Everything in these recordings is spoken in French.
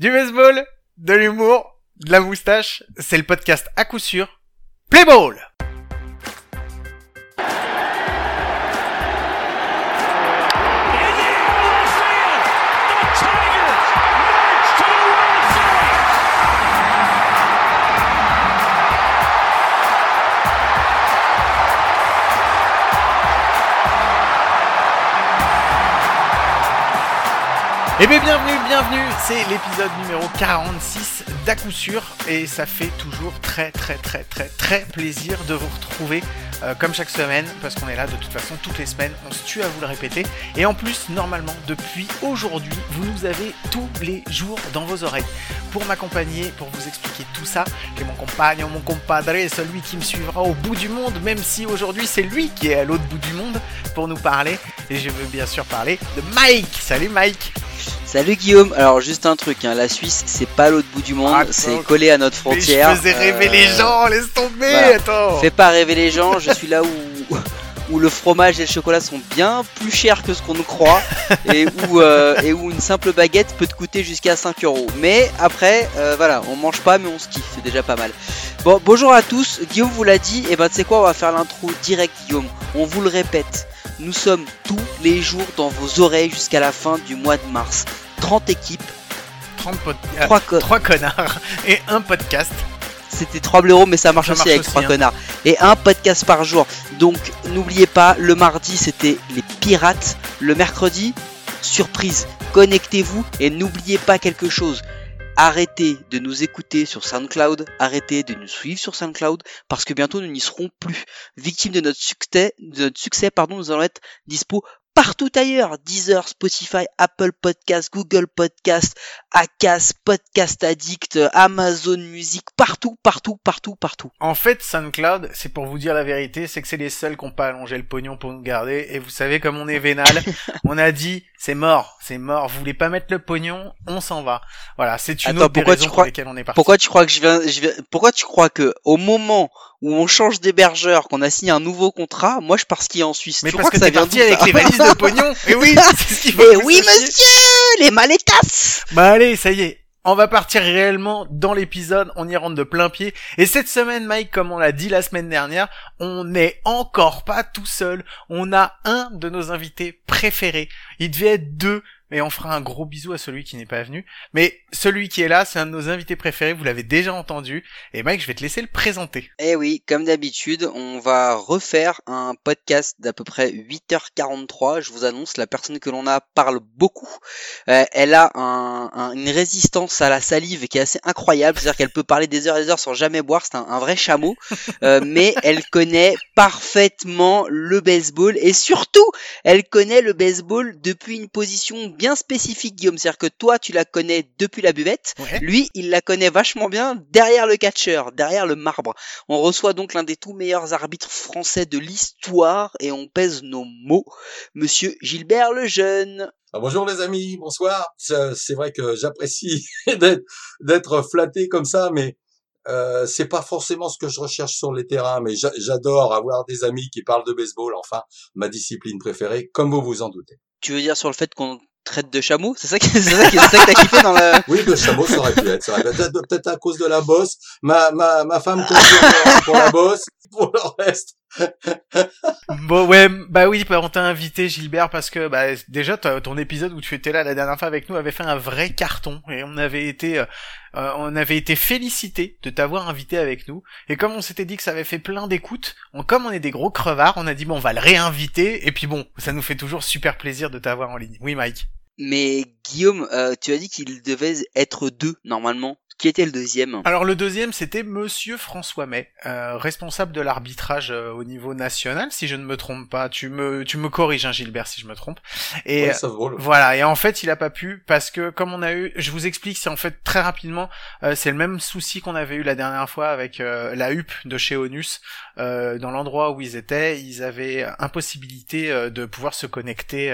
Du baseball, de l'humour, de la moustache, c'est le podcast à coup sûr. Play ball Eh bien bienvenue, bienvenue, c'est l'épisode numéro 46 d'à coup sûr et ça fait toujours très très très très très plaisir de vous retrouver euh, comme chaque semaine parce qu'on est là de toute façon toutes les semaines, on se tue à vous le répéter. Et en plus normalement depuis aujourd'hui vous nous avez tous les jours dans vos oreilles. Pour m'accompagner, pour vous expliquer tout ça, j'ai mon compagnon, mon compadre, celui qui me suivra au bout du monde même si aujourd'hui c'est lui qui est à l'autre bout du monde pour nous parler. Et je veux bien sûr parler de Mike. Salut Mike Salut Guillaume, alors juste un truc, hein. la Suisse c'est pas l'autre bout du monde, c'est collé à notre frontière. Mais je faisais rêver les Euh, gens, laisse tomber, voilà. attends. Fais pas rêver les gens, je suis là où, où le fromage et le chocolat sont bien plus chers que ce qu'on nous croit et où, euh, et où une simple baguette peut te coûter jusqu'à 5 euros. Mais après, euh, voilà, on mange pas mais on se kiffe, c'est déjà pas mal. Bon, bonjour à tous, Guillaume vous l'a dit, et ben tu sais quoi, on va faire l'intro direct Guillaume, on vous le répète. Nous sommes tous les jours dans vos oreilles jusqu'à la fin du mois de mars. 30 équipes, 30 pod- 3 euh, trois connards et un podcast. C'était 3 blaireaux, mais ça marche Ça aussi marche avec aussi, 3 hein. connards. Et un podcast par jour. Donc n'oubliez pas, le mardi c'était les pirates. Le mercredi, surprise, connectez-vous et n'oubliez pas quelque chose. Arrêtez de nous écouter sur SoundCloud, arrêtez de nous suivre sur SoundCloud, parce que bientôt nous n'y serons plus. Victimes de notre succès, de notre succès, pardon, nous allons être dispo partout ailleurs. Deezer, Spotify, Apple Podcast, Google Podcast, Acas, Podcast Addict, Amazon Music, partout, partout, partout, partout. En fait, SoundCloud, c'est pour vous dire la vérité, c'est que c'est les seuls qui n'ont pas allongé le pognon pour nous garder. Et vous savez, comme on est vénal, on a dit, c'est mort, c'est mort. Vous voulez pas mettre le pognon, on s'en va. Voilà, c'est une Attends, autre des pourquoi tu raisons pour crois- lesquelles on est parti. Pourquoi tu crois que je viens, je viens, pourquoi tu crois que au moment où on change d'hébergeur, qu'on a signé un nouveau contrat, moi je pars skier en Suisse. Mais tu parce crois que ça vient parti avec les valises de pognon. Et oui, c'est ce qu'il faut. Mais que vous oui, monsieur, les maletas. Bah allez, ça y est. On va partir réellement dans l'épisode, on y rentre de plein pied. Et cette semaine, Mike, comme on l'a dit la semaine dernière, on n'est encore pas tout seul. On a un de nos invités préférés. Il devait être deux, et on fera un gros bisou à celui qui n'est pas venu. Mais celui qui est là, c'est un de nos invités préférés, vous l'avez déjà entendu. Et Mike, je vais te laisser le présenter. Eh oui, comme d'habitude, on va refaire un podcast d'à peu près 8h43. Je vous annonce, la personne que l'on a parle beaucoup. Euh, elle a un- un- une résistance à la salive qui est assez incroyable. C'est-à-dire qu'elle peut parler des heures et des heures sans jamais boire. C'est un, un vrai chameau. Euh, mais elle connaît parfaitement le baseball et surtout, elle connaît le baseball depuis une position bien spécifique, Guillaume. C'est-à-dire que toi, tu la connais depuis la buvette. Ouais. Lui, il la connaît vachement bien derrière le catcheur, derrière le marbre. On reçoit donc l'un des tout meilleurs arbitres français de l'histoire et on pèse nos mots, monsieur Gilbert le Jeune. Ah, bonjour les amis, bonsoir. C'est vrai que j'apprécie d'être- flatté comme ça, mais euh, c'est pas forcément ce que je recherche sur les terrains. Mais j'a- j'adore avoir des amis qui parlent de baseball, enfin ma discipline préférée, comme vous vous en doutez. Tu veux dire sur le fait qu'on traite de chameau C'est ça, qui- c'est ça, qui- c'est ça que t'as kiffé dans le... Oui, le chameau, ça aurait pu être. ça. Peut-être peut-être à cause de la bosse. Ma ma ma femme confirme pour la bosse. Pour le reste, Bon ouais, bah oui, bah, on t'a invité Gilbert parce que bah déjà ton épisode où tu étais là la dernière fois avec nous avait fait un vrai carton et on avait été euh, euh, on avait été félicité de t'avoir invité avec nous et comme on s'était dit que ça avait fait plein d'écoutes, comme on est des gros crevards, on a dit bon on va le réinviter et puis bon, ça nous fait toujours super plaisir de t'avoir en ligne. Oui Mike. Mais Guillaume, euh, tu as dit qu'il devait être deux normalement. Qui était le deuxième? Alors le deuxième c'était Monsieur François May, euh, responsable de l'arbitrage euh, au niveau national si je ne me trompe pas. Tu me tu me corriges hein, Gilbert si je me trompe. Et ouais, ça vaut le- Voilà, et en fait, il a pas pu parce que comme on a eu, je vous explique, c'est en fait très rapidement, euh, c'est le même souci qu'on avait eu la dernière fois avec euh, la HUP de chez Onus. Euh, dans l'endroit où ils étaient, ils avaient impossibilité euh, de pouvoir se connecter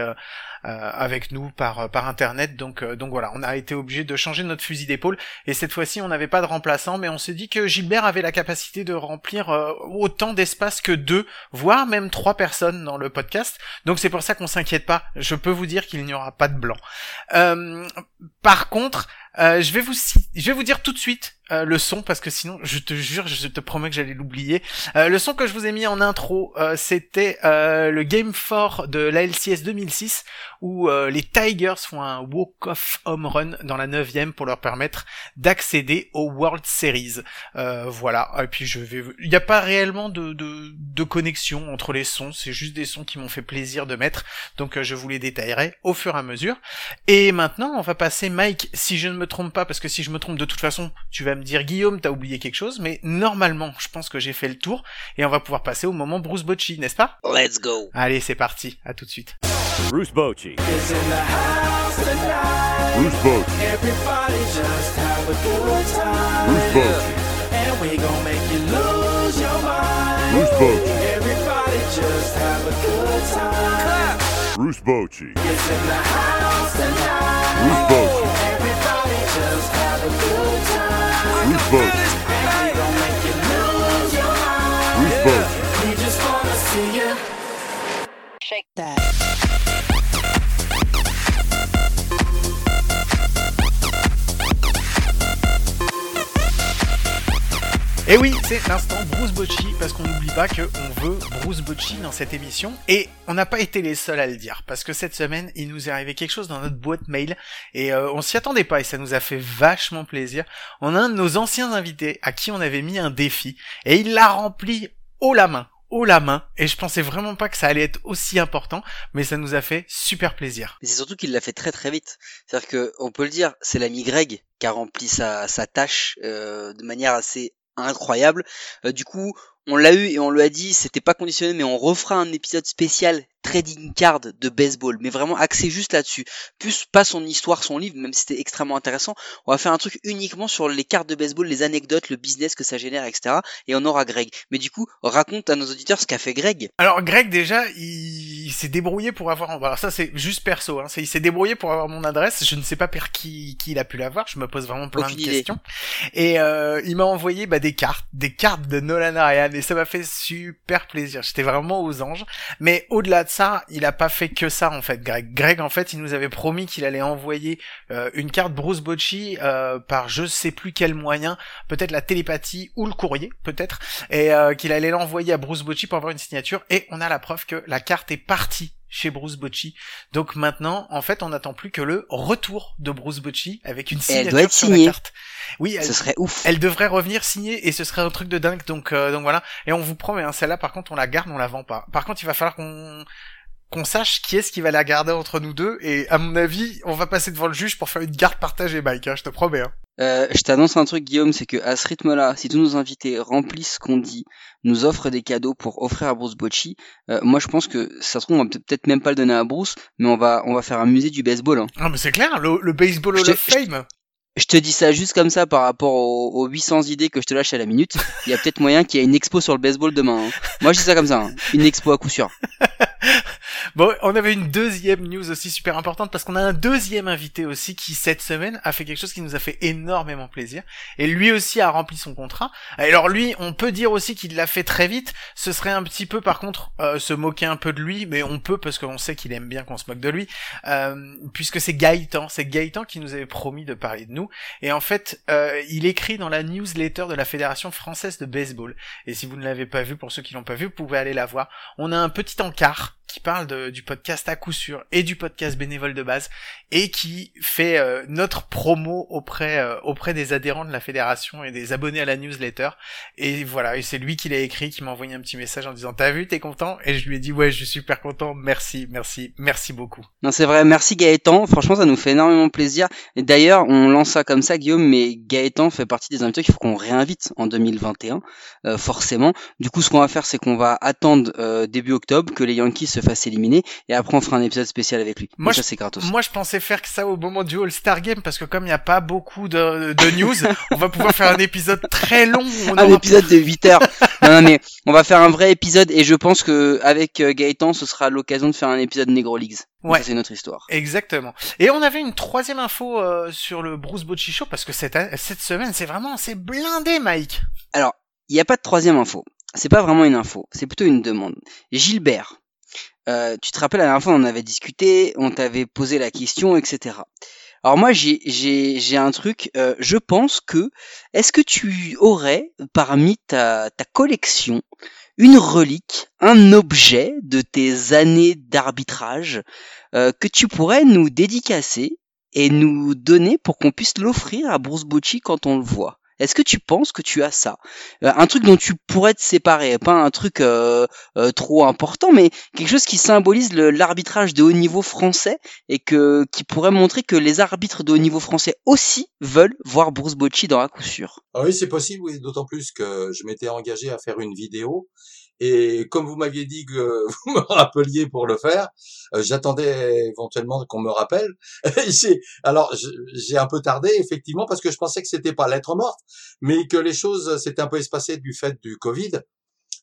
avec nous par par internet. Donc euh, donc voilà, on a été obligé de changer notre fusil d'épaule. Et cette fois-ci, on n'avait pas de remplaçant, mais on s'est dit que Gilbert avait la capacité de remplir euh, autant d'espace que deux, voire même trois personnes dans le podcast. Donc c'est pour ça qu'on s'inquiète pas. Je peux vous dire qu'il n'y aura pas de blanc. Euh, par contre, Euh, je vais vous je vais vous dire tout de suite euh, le son parce que sinon je te jure je te promets que j'allais l'oublier. Euh, le son que je vous ai mis en intro euh, c'était le Game 4 de la LCS 2006 où les Tigers font un walk-off home run dans la 9 pour leur permettre d'accéder aux World Series. voilà et puis je vais il n'y a pas réellement de, de, de connexion entre les sons c'est juste des sons qui m'ont fait plaisir de mettre donc je vous les détaillerai au fur et à mesure. Et maintenant on va passer Mike si je ne me trompe pas parce que si je me trompe de toute façon tu vas me dire Guillaume, t'as oublié quelque chose, mais normalement, je pense que j'ai fait le tour et on va pouvoir passer au moment Bruce Bocci, n'est-ce pas? Let's go. Allez, c'est parti, à tout de suite. Bruce Bocci. Bruce Bocci. Everybody just have a good time. Bruce Bocci. And we gon' make you lose your mind. Bruce Bocci. Everybody just have a good time. Bruce Bocci. It's in the house tonight. Bruce Bocci. Everybody just have a good time. Who's voting? Who's voting? We just wanna see you shake that. Et oui, c'est l'instant Bruce Bocci, parce qu'on n'oublie pas qu'on veut Bruce Bocci dans cette émission, et on n'a pas été les seuls à le dire, parce que cette semaine, il nous est arrivé quelque chose dans notre boîte mail, et euh, on s'y attendait pas, et ça nous a fait vachement plaisir. On a un de nos anciens invités, à qui on avait mis un défi, et il l'a rempli haut la main, haut la main et je pensais vraiment pas que ça allait être aussi important mais ça nous a fait super plaisir. c'est surtout qu'il l'a fait très très vite. C'est-à-dire que on peut le dire, c'est l'ami Greg qui a rempli sa, sa tâche euh, de manière assez incroyable. Euh, du coup, on l'a eu et on lui a dit, c'était pas conditionné, mais on refera un épisode spécial trading card de baseball, mais vraiment axé juste là-dessus. Plus pas son histoire, son livre, même si c'était extrêmement intéressant. On va faire un truc uniquement sur les cartes de baseball, les anecdotes, le business que ça génère, etc. Et on aura Greg. Mais du coup, raconte à nos auditeurs ce qu'a fait Greg. Alors Greg déjà, il, s'est débrouillé pour avoir. Alors ça c'est juste perso. Hein. Il s'est débrouillé pour avoir mon adresse. Je ne sais pas par qui, qui il a pu l'avoir. Je me pose vraiment plein de questions. Et euh, il m'a envoyé bah, des cartes, des cartes de Nolan Ryan, et ça m'a fait super plaisir. J'étais vraiment aux anges. Mais au-delà de ça, il a pas fait que ça en fait, Greg. Greg en fait, il nous avait promis qu'il allait envoyer euh, une carte Bruce Bocci euh, par je sais plus quel moyen, peut-être la télépathie ou le courrier, peut-être, et euh, qu'il allait l'envoyer à Bruce Bocci pour avoir une signature. Et on a la preuve que la carte est partie chez Bruce Bocci. Donc maintenant, en fait, on n'attend plus que le retour de Bruce Bocci avec une signature elle doit être sur signée. la carte. Oui, elle, ce serait ouf. Elle devrait revenir signée et ce serait un truc de dingue. Donc, donc voilà. Et on vous promet, hein, celle-là, par contre, on la garde, on la vend pas. Par contre, il va falloir qu'on qu'on sache qui est-ce qui va la garder entre nous deux et à mon avis on va passer devant le juge pour faire une garde partagée Mike hein, je te promets hein. euh, je t'annonce un truc Guillaume c'est que à ce rythme là si tous nos invités remplissent ce qu'on dit nous offrent des cadeaux pour offrir à Bruce Bocci euh, moi je pense que ça se trouve on va peut-être même pas le donner à Bruce mais on va on va faire un musée du baseball hein. Ah mais c'est clair le, baseball Hall of Fame je te dis ça juste comme ça par rapport aux, 800 idées que je te lâche à la minute. Il y a peut-être moyen qu'il y ait une expo sur le baseball demain. Hein. Moi, je dis ça comme ça. Hein. Une expo à coup sûr. bon, on avait une deuxième news aussi super importante parce qu'on a un deuxième invité aussi qui cette semaine a fait quelque chose qui nous a fait énormément plaisir et lui aussi a rempli son contrat. Alors lui, on peut dire aussi qu'il l'a fait très vite. Ce serait un petit peu par contre euh, se moquer un peu de lui, mais on peut parce qu'on sait qu'il aime bien qu'on se moque de lui, euh, puisque c'est Gaëtan, c'est Gaëtan qui nous avait promis de parler de nous et en fait euh, il écrit dans la newsletter de la Fédération française de baseball. Et si vous ne l'avez pas vu, pour ceux qui l'ont pas vu, vous pouvez aller la voir. On a un petit encart qui parle de, du podcast à coup sûr et du podcast bénévole de base et qui fait euh, notre promo auprès euh, auprès des adhérents de la fédération et des abonnés à la newsletter. Et voilà et c'est lui qui l'a écrit qui m'a envoyé un petit message en disant t'as vu t'es content? Et je lui ai dit ouais je suis super content. Merci merci merci beaucoup non c'est vrai. Merci Gaëtan. Franchement ça nous fait énormément plaisir. D'ailleurs on lance ça comme ça Guillaume mais Gaëtan fait partie des invités qu'il faut qu'on réinvite en 2021 euh, forcément. Du coup ce qu'on va faire c'est qu'on va attendre début octobre que les Yankees se fasse éliminer et après on fera un épisode spécial avec lui. Moi, ça c'est gratos. Moi, je pensais faire que ça au moment du All-Star Game parce que comme il n'y a pas beaucoup de, de news, on va pouvoir faire un épisode très long. un épisode de 8 heures. non, mais on va faire un vrai épisode et je pense que avec euh, Gaëtan, ce sera l'occasion de faire un épisode Negro Leagues. Ouais. C'est notre histoire. Exactement. Et on avait une troisième info euh, sur le Bruce Bocci Show parce que cette, cette semaine, c'est vraiment, c'est blindé, Mike. Alors, il n'y a pas de troisième info. C'est pas vraiment une info, c'est plutôt une demande. Gilbert, euh, tu te rappelles, la dernière fois, on avait discuté, on t'avait posé la question, etc. Alors moi j'ai un truc. euh, je pense que est-ce que tu aurais parmi ta ta collection une relique, un objet de tes années d'arbitrage euh, que tu pourrais nous dédicacer et nous donner pour qu'on puisse l'offrir à Bruce Bocci quand on le voit? Est-ce que tu penses que tu as ça? Euh, Un truc dont tu pourrais te séparer, pas un truc euh, euh, trop important, mais quelque chose qui symbolise l'arbitrage de haut niveau français et que qui pourrait montrer que les arbitres de haut niveau français aussi veulent voir Bruce Bocci dans la coup sûr. Ah oui, c'est possible, oui, d'autant plus que je m'étais engagé à faire une vidéo. Et comme vous m'aviez dit que vous me rappeliez pour le faire, euh, j'attendais éventuellement qu'on me rappelle. Alors, j'ai un peu tardé, effectivement, parce que je pensais que c'était pas lettre morte, mais que les choses s'étaient un peu espacées du fait du Covid.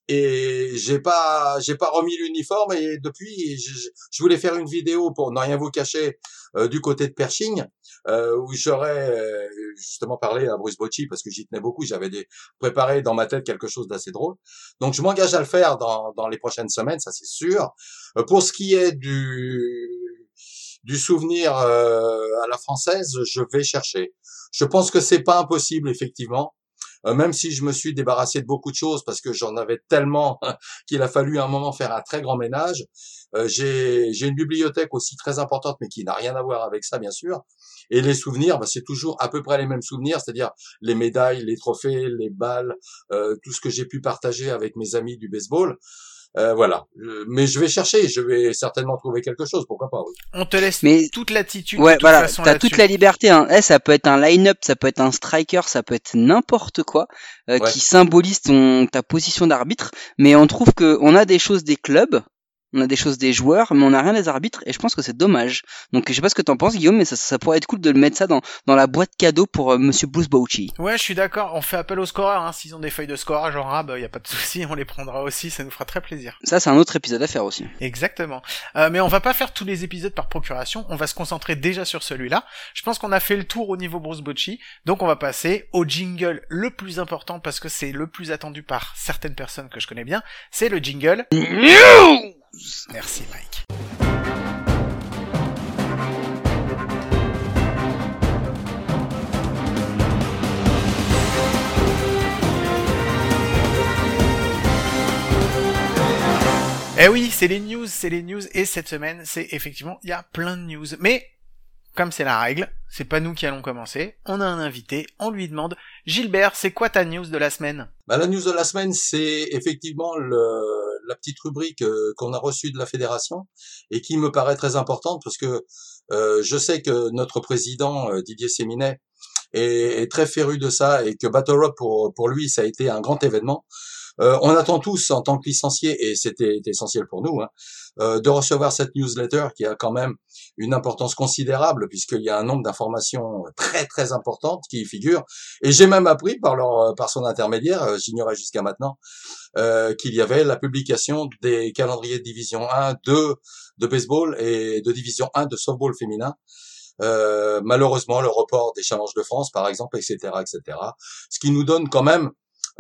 Et j'ai pas, j'ai pas remis l'uniforme et depuis, je voulais faire une vidéo pour ne rien vous cacher euh, du côté de Pershing, euh, où j'aurais euh, justement parlé à Bruce Bocci parce que j'y tenais beaucoup. J'avais préparé dans ma tête quelque chose d'assez drôle. Donc je m'engage à le faire dans, dans les prochaines semaines, ça c'est sûr. Euh, pour ce qui est du du souvenir euh, à la française, je vais chercher. Je pense que c'est pas impossible effectivement. Euh, même si je me suis débarrassé de beaucoup de choses parce que j'en avais tellement qu'il a fallu à un moment faire un très grand ménage. Euh, j'ai une bibliothèque aussi très importante, mais qui n'a rien à voir avec ça, bien sûr. Et les souvenirs, bah, c'est toujours à peu près les mêmes souvenirs, c'est-à-dire les médailles, les trophées, les balles, euh, tout ce que j'ai pu partager avec mes amis du baseball. Euh, voilà. Euh, Mais je vais chercher, je vais certainement trouver quelque chose, pourquoi pas. Oui. On te laisse Mais- toute l'attitude. Ouais, de toute voilà, t'as toute la liberté. Hein. Eh, ça peut être un line-up, ça peut être un striker, ça peut être n'importe quoi euh, Ouais. qui symbolise ton ta position d'arbitre. Mais on trouve que on a des choses des clubs, on a des choses des joueurs, mais on n'a rien des arbitres. Et je pense que c'est dommage. Donc je sais pas ce que t'en penses, Guillaume, mais ça, ça pourrait être cool de le mettre ça dans dans la boîte cadeau pour euh, Monsieur Bruce Bocci. Ouais, je suis d'accord. On fait appel aux scoreurs. Hein. S'ils ont des feuilles de scorage en rab, y a pas de souci, on les prendra aussi. Ça nous fera très plaisir. Ça, c'est un autre épisode à faire aussi. Exactement. Euh, mais on va pas faire tous les épisodes par procuration. On va se concentrer déjà sur celui-là. Je pense qu'on a fait le tour au niveau Bruce Bocci. Donc on va passer au jingle le plus important parce que c'est le plus attendu par certaines personnes que je connais bien. C'est le jingle. Merci Mike. Eh oui, c'est les news, c'est les news, et cette semaine, c'est effectivement, il y a plein de news. Mais, comme c'est la règle, c'est pas nous qui allons commencer, on a un invité, on lui demande, Gilbert, c'est quoi ta news de la semaine? Bah, la news de la semaine, c'est effectivement le, la petite rubrique euh, qu'on a reçue de la fédération et qui me paraît très importante parce que euh, je sais que notre président euh, Didier Séminet est, est très féru de ça et que Battle Rock pour pour lui ça a été un grand événement. Euh, on attend tous en tant que licenciés et c'était essentiel pour nous hein, euh, de recevoir cette newsletter qui a quand même une importance considérable puisqu'il y a un nombre d'informations très très importantes qui y figurent et j'ai même appris par leur par son intermédiaire, euh, j'ignorais jusqu'à maintenant, euh, qu'il y avait la publication des calendriers de division 1, 2 de baseball et de division 1 de softball féminin. Euh, malheureusement, le report des challenges de France, par exemple, etc., etc. Ce qui nous donne quand même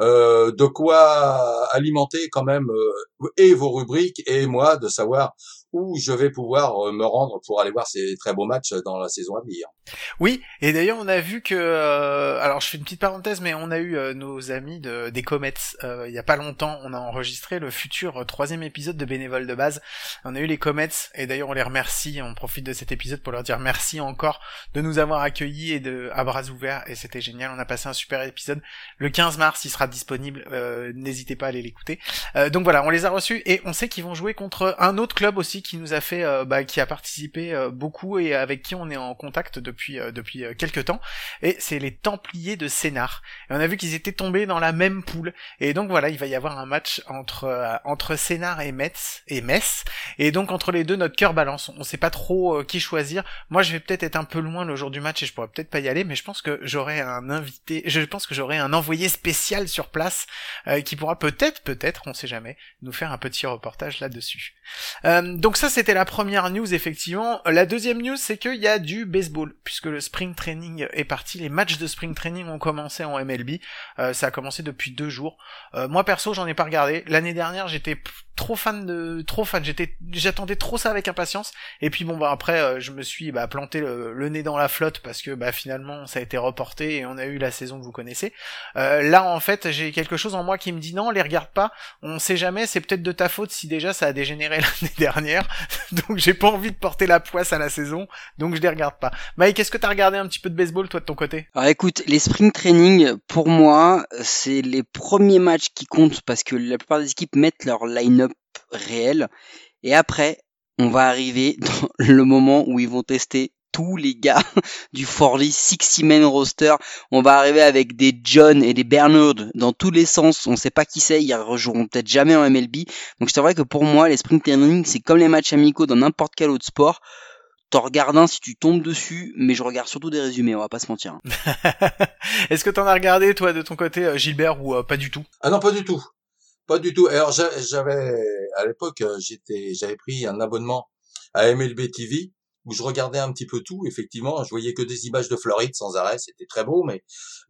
euh, de quoi alimenter quand même euh, et vos rubriques et moi de savoir où je vais pouvoir euh, me rendre pour aller voir ces très beaux matchs dans la saison à venir. Oui, et d'ailleurs on a vu que, euh, alors je fais une petite parenthèse, mais on a eu euh, nos amis de, des Comets euh, il y a pas longtemps, on a enregistré le futur troisième épisode de Bénévoles de base. On a eu les Comets, et d'ailleurs on les remercie, on profite de cet épisode pour leur dire merci encore de nous avoir accueillis et de à bras ouverts, et c'était génial, on a passé un super épisode. Le 15 mars il sera disponible, n'hésitez pas à aller l'écouter. Donc voilà, on les a reçus, et on sait qu'ils vont jouer contre un autre club aussi qui nous a fait, bah, qui a participé beaucoup et avec qui on est en contact depuis euh, depuis euh, quelques temps. Et c'est les Templiers de Sénart. Et on a vu qu'ils étaient tombés dans la même poule. Et donc voilà, il va y avoir un match entre euh, entre Sénart et Metz et Metz. Et donc entre les deux, notre cœur balance. On sait pas trop qui choisir. Moi, je vais peut-être être un peu loin le jour du match et je pourrais peut-être pas y aller, mais je pense que j'aurai un invité. Je pense que j'aurai un envoyé spécial sur place euh, qui pourra peut-être, peut-être, on sait jamais, nous faire un petit reportage là-dessus. Euh, donc ça, c'était la première news, effectivement. La deuxième news, c'est qu'il y a du baseball. Puisque le spring training est parti, les matchs de spring training ont commencé en MLB. Euh, ça a commencé depuis deux jours. Euh, moi perso, j'en ai pas regardé. L'année dernière, j'étais trop fan de, trop fan. J'étais, j'attendais trop ça avec impatience. Et puis bon bah après, euh, je me suis bah, planté le, nez dans la flotte parce que bah finalement ça a été reporté et on a eu la saison que vous connaissez. là en fait, j'ai quelque chose en moi qui me dit non, les regarde pas. On sait jamais, c'est peut-être de ta faute si déjà ça a dégénéré l'année dernière. Donc j'ai pas envie de porter la poisse à la saison. Donc je les regarde pas. Est-ce que t'as regardé un petit peu de baseball toi de ton côté? Alors écoute, les spring training pour moi, c'est les premiers matchs qui comptent parce que la plupart des équipes mettent leur line-up réel et après on va arriver dans le moment où ils vont tester tous les gars du Forley Six Man roster. On va arriver avec des John et des Bernard dans tous les sens. On sait pas qui c'est. Ils rejoueront peut-être jamais en MLB. Donc c'est vrai que pour moi, les sprint training, c'est comme les matchs amicaux dans n'importe quel autre sport. T'en regardes un si tu tombes dessus, mais je regarde surtout des résumés, on va pas se mentir. Est-ce que t'en as regardé, toi, de ton côté, euh, Gilbert, ou euh, pas du tout? Ah non, pas du tout. Pas du tout. Alors j'avais, à l'époque, euh, j'étais, j'avais pris un abonnement à MLB TV où je regardais un petit peu tout. Effectivement, je voyais que des images de Floride sans arrêt, c'était très beau, mais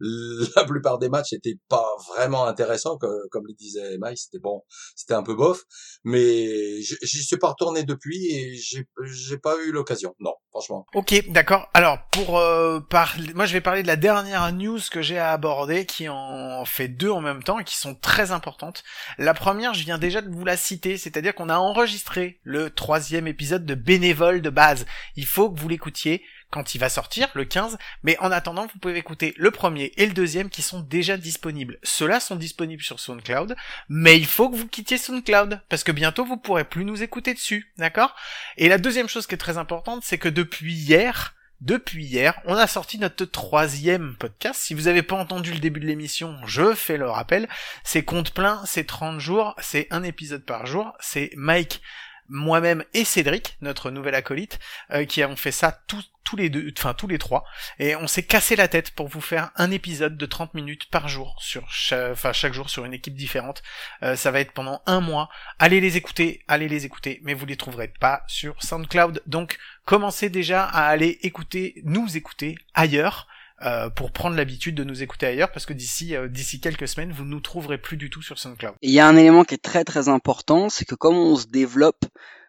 la plupart des matchs n'étaient pas vraiment intéressants, comme, comme le disait Mike, c'était bon, c'était un peu bof. Mais j'y suis pas retourné depuis et j'ai j'ai pas eu l'occasion. Non, franchement. Ok, d'accord. Alors pour euh, parler, moi je vais parler de la dernière news que j'ai à aborder, qui en fait deux en même temps et qui sont très importantes. La première, je viens déjà de vous la citer, c'est-à-dire qu'on a enregistré le troisième épisode de Bénévole de base il faut que vous l'écoutiez quand il va sortir, le 15, mais en attendant, vous pouvez écouter le premier et le deuxième qui sont déjà disponibles. Ceux-là sont disponibles sur SoundCloud, mais il faut que vous quittiez SoundCloud, parce que bientôt vous pourrez plus nous écouter dessus, d'accord? Et la deuxième chose qui est très importante, c'est que depuis hier, depuis hier, on a sorti notre troisième podcast. Si vous n'avez pas entendu le début de l'émission, je fais le rappel. C'est compte plein, c'est 30 jours, c'est un épisode par jour. C'est Mike moi-même et Cédric, notre nouvel acolyte, euh, qui avons fait ça tous, tous les deux, enfin tous les trois, et on s'est cassé la tête pour vous faire un épisode de 30 minutes par jour sur chaque jour sur une équipe différente. Euh, ça va être pendant un mois. Allez les écouter, allez les écouter, mais vous les trouverez pas sur SoundCloud. Donc commencez déjà à aller écouter, nous écouter ailleurs. Euh, pour prendre l'habitude de nous écouter ailleurs parce que d'ici euh, d'ici quelques semaines vous nous trouverez plus du tout sur SoundCloud. Il y a un élément qui est très très important, c'est que comme on se développe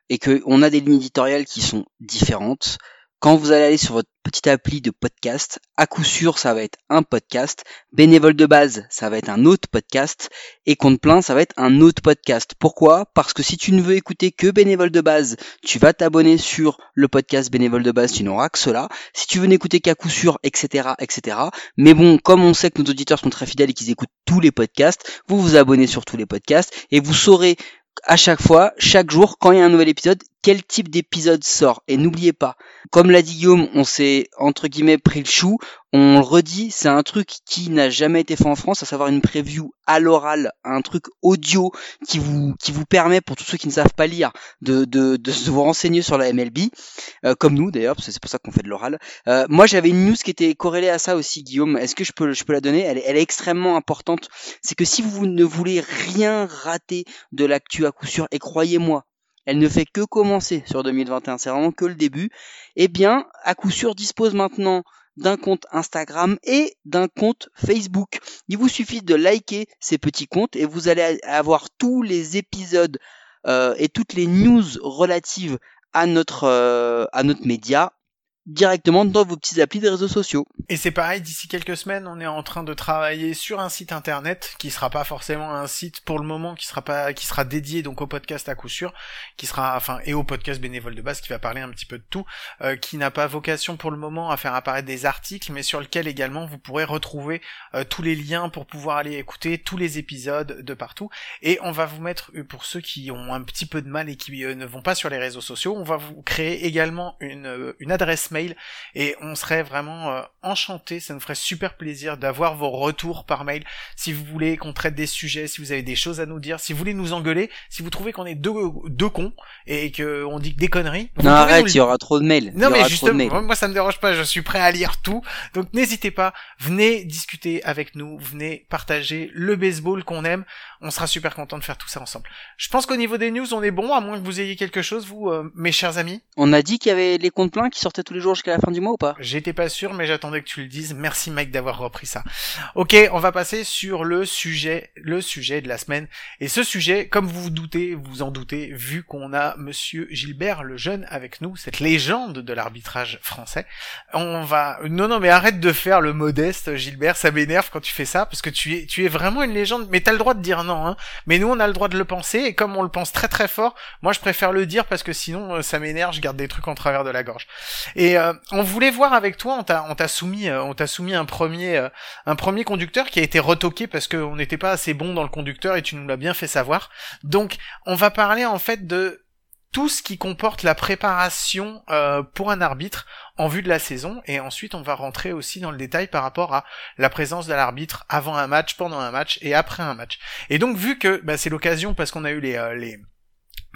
et qu'on a des lignes éditoriales qui sont différentes, quand vous allez aller sur votre petite appli de podcast, à coup sûr, ça va être un podcast. Bénévole de base, ça va être un autre podcast. Et compte plein, ça va être un autre podcast. Pourquoi? Parce que si tu ne veux écouter que bénévole de base, tu vas t'abonner sur le podcast bénévole de base, tu n'auras que cela. Si tu veux n'écouter qu'à coup sûr, etc., etc. Mais bon, comme on sait que nos auditeurs sont très fidèles et qu'ils écoutent tous les podcasts, vous vous abonnez sur tous les podcasts et vous saurez à chaque fois, chaque jour, quand il y a un nouvel épisode, quel type d'épisode sort. Et n'oubliez pas, comme l'a dit Guillaume, on s'est entre guillemets pris le chou. On le redit, c'est un truc qui n'a jamais été fait en France, à savoir une preview à l'oral, un truc audio qui vous qui vous permet pour tous ceux qui ne savent pas lire de de, de vous renseigner sur la MLB, euh, comme nous d'ailleurs, parce que c'est pour ça qu'on fait de l'oral. Euh, moi, j'avais une news qui était corrélée à ça aussi, Guillaume. Est-ce que je peux je peux la donner? Elle, elle est extrêmement importante. C'est que si vous ne voulez rien rater de l'actu à coup sûr, et croyez-moi, elle ne fait que commencer sur 2021, c'est vraiment que le début, eh bien, à coup sûr dispose maintenant d'un compte Instagram et d'un compte Facebook. Il vous suffit de liker ces petits comptes et vous allez avoir tous les épisodes euh, et toutes les news relatives à notre euh, à notre média directement dans vos petits applis des réseaux sociaux. Et c'est pareil, d'ici quelques semaines, on est en train de travailler sur un site internet qui sera pas forcément un site pour le moment qui sera pas qui sera dédié donc au podcast à coup sûr, qui sera enfin et au podcast bénévole de base qui va parler un petit peu de tout, euh, qui n'a pas vocation pour le moment à faire apparaître des articles, mais sur lequel également vous pourrez retrouver euh, tous les liens pour pouvoir aller écouter tous les épisodes de partout. Et on va vous mettre euh, pour ceux qui ont un petit peu de mal et qui ne vont pas sur les réseaux sociaux, on va vous créer également une une adresse mail et on serait vraiment euh, enchanté, ça nous ferait super plaisir d'avoir vos retours par mail si vous voulez qu'on traite des sujets, si vous avez des choses à nous dire, si vous voulez nous engueuler, si vous trouvez qu'on est deux, deux cons et que on dit des conneries. Non arrête, il y aura trop de mails. Non mais justement, moi ça me dérange pas, je suis prêt à lire tout. Donc n'hésitez pas, venez discuter avec nous, venez partager le baseball qu'on aime. On sera super content de faire tout ça ensemble. Je pense qu'au niveau des news, on est bon, à moins que vous ayez quelque chose, vous, euh, mes chers amis. On a dit qu'il y avait les comptes pleins qui sortaient tous les jours jusqu'à la fin du mois ou pas J'étais pas sûr, mais j'attendais que tu le dises. Merci Mike d'avoir repris ça. Ok, on va passer sur le sujet, le sujet de la semaine. Et ce sujet, comme vous vous doutez, vous en doutez, vu qu'on a Monsieur Gilbert le jeune avec nous, cette légende de l'arbitrage français, on va. Non, non, mais arrête de faire le modeste, Gilbert. Ça m'énerve quand tu fais ça, parce que tu es, tu es vraiment une légende. Mais t'as le droit de dire non, hein. Mais nous, on a le droit de le penser, et comme on le pense très très fort, moi, je préfère le dire parce que sinon, euh, ça m'énerve. Je garde des trucs en travers de la gorge. Et euh, on voulait voir avec toi, on t'a, soumis, euh, on t'a soumis un premier, euh, un premier conducteur qui a été retoqué parce qu'on n'était pas assez bon dans le conducteur et tu nous l'as bien fait savoir. Donc, on va parler en fait de tout ce qui comporte la préparation pour un arbitre en vue de la saison et ensuite on va rentrer aussi dans le détail par rapport à la présence de l'arbitre avant un match, pendant un match et après un match. Et donc vu que bah, c'est l'occasion parce qu'on a eu les